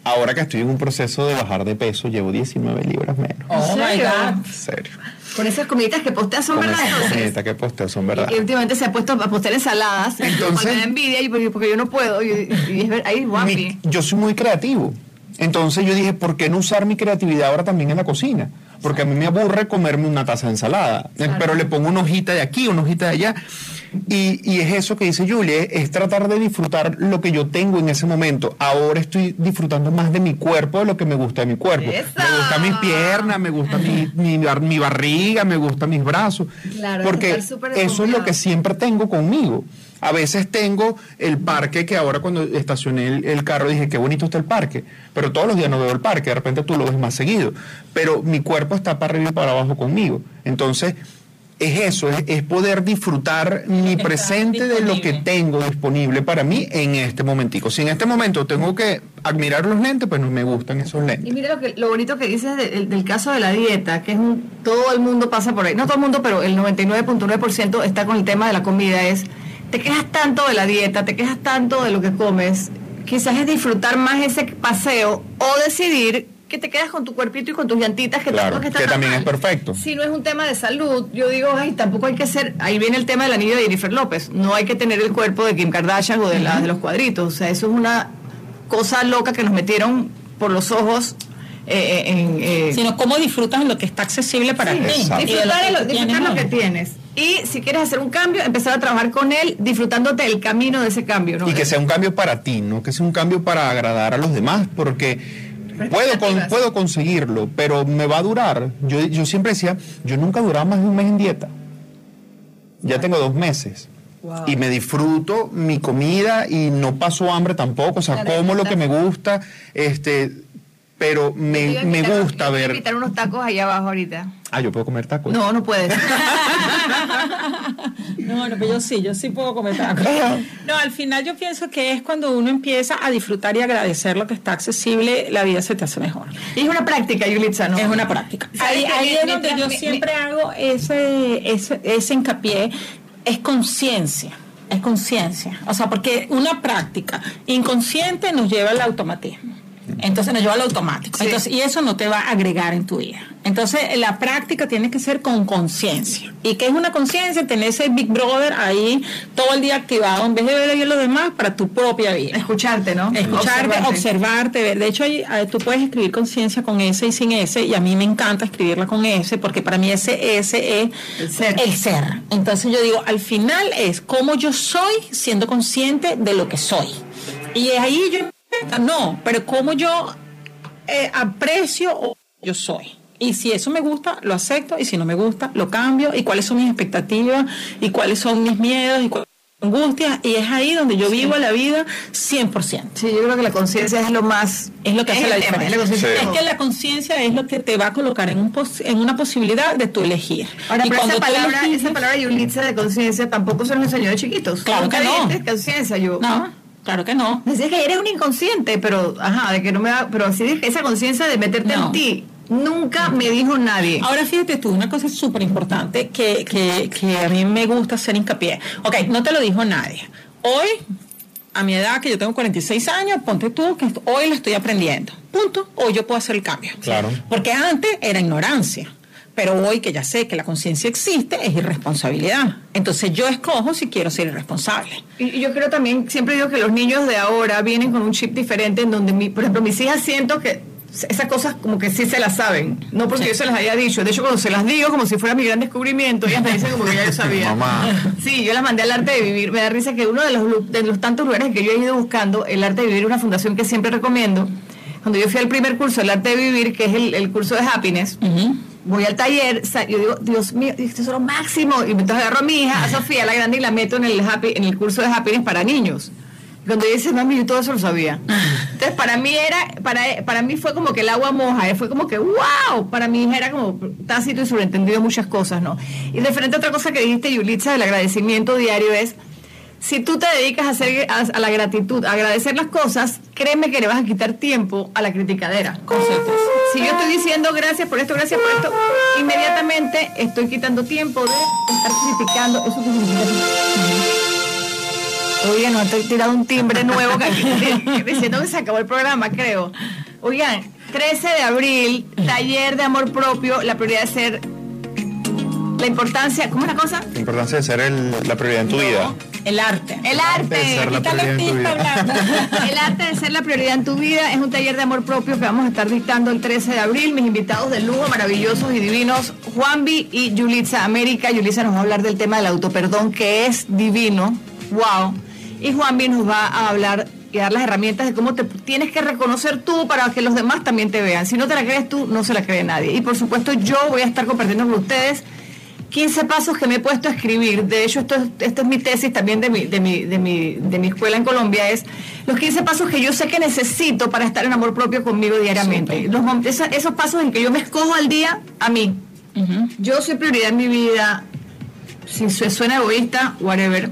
ahora que estoy en un proceso de bajar de peso, llevo 19 libras menos. Oh my? God. En serio. Con esas comiditas que posteas son Con verdad. esas cositas que posteo son verdad. Y últimamente se ha puesto a postear ensaladas. Entonces- me da envidia y porque, porque yo no puedo. Y, y es ver- ahí guapi. Mi- yo soy muy creativo. Entonces yo dije, ¿por qué no usar mi creatividad ahora también en la cocina? Porque a mí me aburre comerme una taza de ensalada, pero le pongo una hojita de aquí, una hojita de allá. Y, y es eso que dice Julia, es, tratar de disfrutar lo que yo tengo en ese momento. Ahora estoy disfrutando más de mi cuerpo de lo que me gusta de mi cuerpo. ¡Eso! Me gusta mis piernas, me gusta mi, mi, bar- mi barriga, me gusta mis brazos. Claro, porque eso es lo que siempre tengo conmigo. A veces tengo el parque que ahora cuando estacioné el, el carro dije, qué bonito está el parque, pero todos los días no veo el parque, de repente tú lo ves más seguido, pero mi cuerpo está para arriba y para abajo conmigo. Entonces, es eso, es, es poder disfrutar mi presente de lo que tengo disponible para mí en este momentico. Si en este momento tengo que admirar los lentes, pues no me gustan esos Y lentes. mira lo, que, lo bonito que dices de- del- del caso de la dieta, que es un, todo el mundo pasa por ahí, no todo el mundo, pero el 99.9% está con el tema de la comida, es, te quejas tanto de la dieta, te quejas tanto de lo que comes, quizás es disfrutar más ese paseo o decidir que te quedas con tu cuerpito y con tus llantitas, que Claro, tampoco está que tan también mal. es perfecto. Si no es un tema de salud, yo digo, ay, tampoco hay que ser, ahí viene el tema del anillo de Jennifer López, no hay que tener el cuerpo de Kim Kardashian o de, la, de los cuadritos, o sea, eso es una cosa loca que nos metieron por los ojos eh, eh, en... eh, Sino cómo disfrutas lo que está accesible para ti. y de lo disfrutar, de lo, que disfrutar tienes lo que tienes. Y si quieres hacer un cambio, empezar a trabajar con él, disfrutándote el camino de ese cambio. ¿no? Y que sea un cambio para ti, no que sea un cambio para agradar a los demás, porque puedo, con- puedo conseguirlo, pero me va a durar. Yo, yo siempre decía, yo nunca duraba más de un mes en dieta. Ya tengo dos meses. Wow. Y me disfruto mi comida y no paso hambre tampoco, o sea, como lo que me gusta, este, pero me, gusta a ver. invitar unos tacos allá abajo ahorita. Ah, yo puedo comer tacos. No, no puedes. No, no, pero yo sí, yo sí puedo comer tacos. No, al final yo pienso que es cuando uno empieza a disfrutar y agradecer lo que está accesible, la vida se te hace mejor. Y es una práctica, Yulitza, ¿no? Es una práctica. ¿Sabes Ahí, es donde yo mi- siempre hago ese, ese, ese hincapié, es conciencia. Es conciencia. O sea, porque una práctica inconsciente nos lleva al automatismo. Entonces nos lleva al automático. Sí. Entonces, y eso no te va a agregar en tu vida. Entonces, la práctica tiene que ser con conciencia. ¿Y qué es una conciencia? Tener ese Big Brother ahí todo el día activado en vez de ver a los demás para tu propia vida. Escucharte, ¿no? Escucharte, Observarte. observarte, ver. De hecho, tú puedes escribir conciencia con S y sin S, y a mí me encanta escribirla con S, porque para mí ese S es El ser. el ser. Entonces yo digo, al final es cómo yo soy siendo consciente de lo que soy. Y ahí yo, no, pero cómo yo eh, aprecio o yo soy. Y si eso me gusta, lo acepto, y si no me gusta, lo cambio, y cuáles son mis expectativas, y cuáles son mis miedos, y cuáles son mis angustias, y es ahí donde yo vivo la vida 100%. Sí, yo creo que la conciencia es lo más... Es lo que hace la tema, diferencia. es la Sí. que la conciencia es lo que te va a colocar en, un pos- en una posibilidad de tu elegir. Ahora, Y pero esa palabra, eliges- esa palabra Yulitza de conciencia tampoco se nos enseñó de chiquitos. Claro que no. conciencia, yo... No, claro que no. Decías que eres un inconsciente, pero, ajá, de que no me da, pero así de esa conciencia de meterte No. en ti, nunca me dijo nadie. Ahora fíjate tú, una cosa súper importante que, que, que a mí me gusta hacer hincapié. Ok, no te lo dijo nadie. Hoy, a mi edad, que yo tengo 46 años, ponte tú que hoy lo estoy aprendiendo. Punto. Hoy yo puedo hacer el cambio. Claro. Porque antes era ignorancia. Pero hoy que ya sé que la conciencia existe, es irresponsabilidad. Entonces yo escojo si quiero ser irresponsable. Y yo creo también, siempre digo que los niños de ahora vienen con un chip diferente en donde, mi, por ejemplo, mis hijas siento que esas cosas como que sí se las saben, no porque yo se las haya dicho. De hecho, cuando se las digo, como si fuera mi gran descubrimiento, ellas me dicen como que ya yo sabía. Mamá. Sí, yo las mandé al arte de vivir. Me da risa que uno de los, de los tantos lugares que yo he ido buscando, el arte de vivir es una fundación que siempre recomiendo. Cuando yo fui al primer curso, el arte de vivir, que es el, el curso de happiness, voy al taller, yo digo, Dios mío, esto es lo máximo. Y entonces agarro a mi hija, a Sofía, la grande, y la meto en el, happy, en el curso de happiness para niños. Y Cuando ella dice, mami, yo todo eso lo sabía. Entonces, para mí era, para, para mí fue como que el agua moja, eh, fue como que, wow, para mi hija era como tácito y sobreentendido muchas cosas, ¿no? Y referente a otra cosa que dijiste, Yulitza, del agradecimiento diario es, si tú te dedicas a, hacer, a, a la gratitud, a agradecer las cosas, créeme que le vas a quitar tiempo a la criticadera. Con certeza. Si yo estoy diciendo gracias por esto, gracias por esto, inmediatamente estoy quitando tiempo de estar criticando. Eso que. Oigan, nos han tirado un timbre nuevo diciendo que se acabó el programa, creo. Oigan, 13 de abril, taller de amor propio, la prioridad de ser la importancia, ¿cómo es la cosa? La importancia de ser la prioridad en tu vida. El arte. El arte. Tu vida. El arte de ser la prioridad en tu vida es un taller de amor propio que vamos a estar dictando el 13 de abril. Mis invitados de lujo, maravillosos y divinos, Juanvi y Yulitza América. Yulitza nos va a hablar del tema del autoperdón, que es divino. ¡Wow! Y Juanvi nos va a hablar y dar las herramientas de cómo te tienes que reconocer tú para que los demás también te vean. Si no te la crees tú, no se la cree nadie. Y por supuesto, yo voy a estar compartiendo con ustedes 15 pasos que me he puesto a escribir. De hecho, esto, esto es mi tesis también de mi, de, mi, de, mi, de mi escuela en Colombia. Es los 15 pasos que yo sé que necesito para estar en amor propio conmigo diariamente. Los, esos, pasos en que yo me escojo al día a mí. Yo soy prioridad en mi vida. Si suena egoísta, whatever.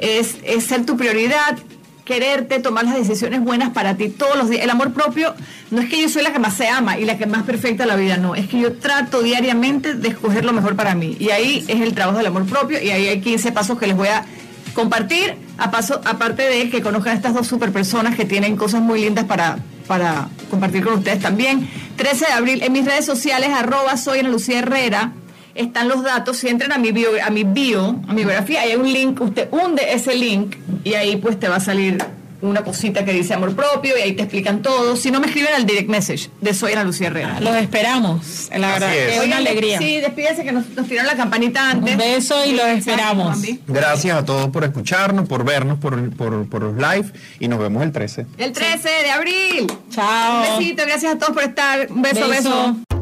Es, es ser tu prioridad, quererte, tomar las decisiones buenas para ti todos los días. El amor propio no es que yo soy la que más se ama y la que más perfecta la vida, no, es que yo trato diariamente de escoger lo mejor para mí. Y ahí es el trabajo del amor propio y ahí hay 15 pasos que les voy a compartir, a paso, aparte de que conozcan a estas dos super personas que tienen cosas muy lindas para, para compartir con ustedes también. 13 de abril en mis redes sociales, arroba soy Ana Lucía Herrera están los datos. Si entran a mi bio, a mi bio, a mi biografía, hay un link, usted hunde ese link y ahí pues te va a salir una cosita que dice amor propio y ahí te explican todo. Si no me escriben al direct message de Soy Ana Lucía Herrera. Los esperamos, la verdad. Es. una alegría. Sí, despídense que nos, nos, tiraron la campanita antes. Un beso y los esperamos. Gracias a todos por escucharnos, por vernos, por, por, por los live y nos vemos el 13. El 13 de abril. Chao. Un besito, gracias a todos por estar. Un beso. beso.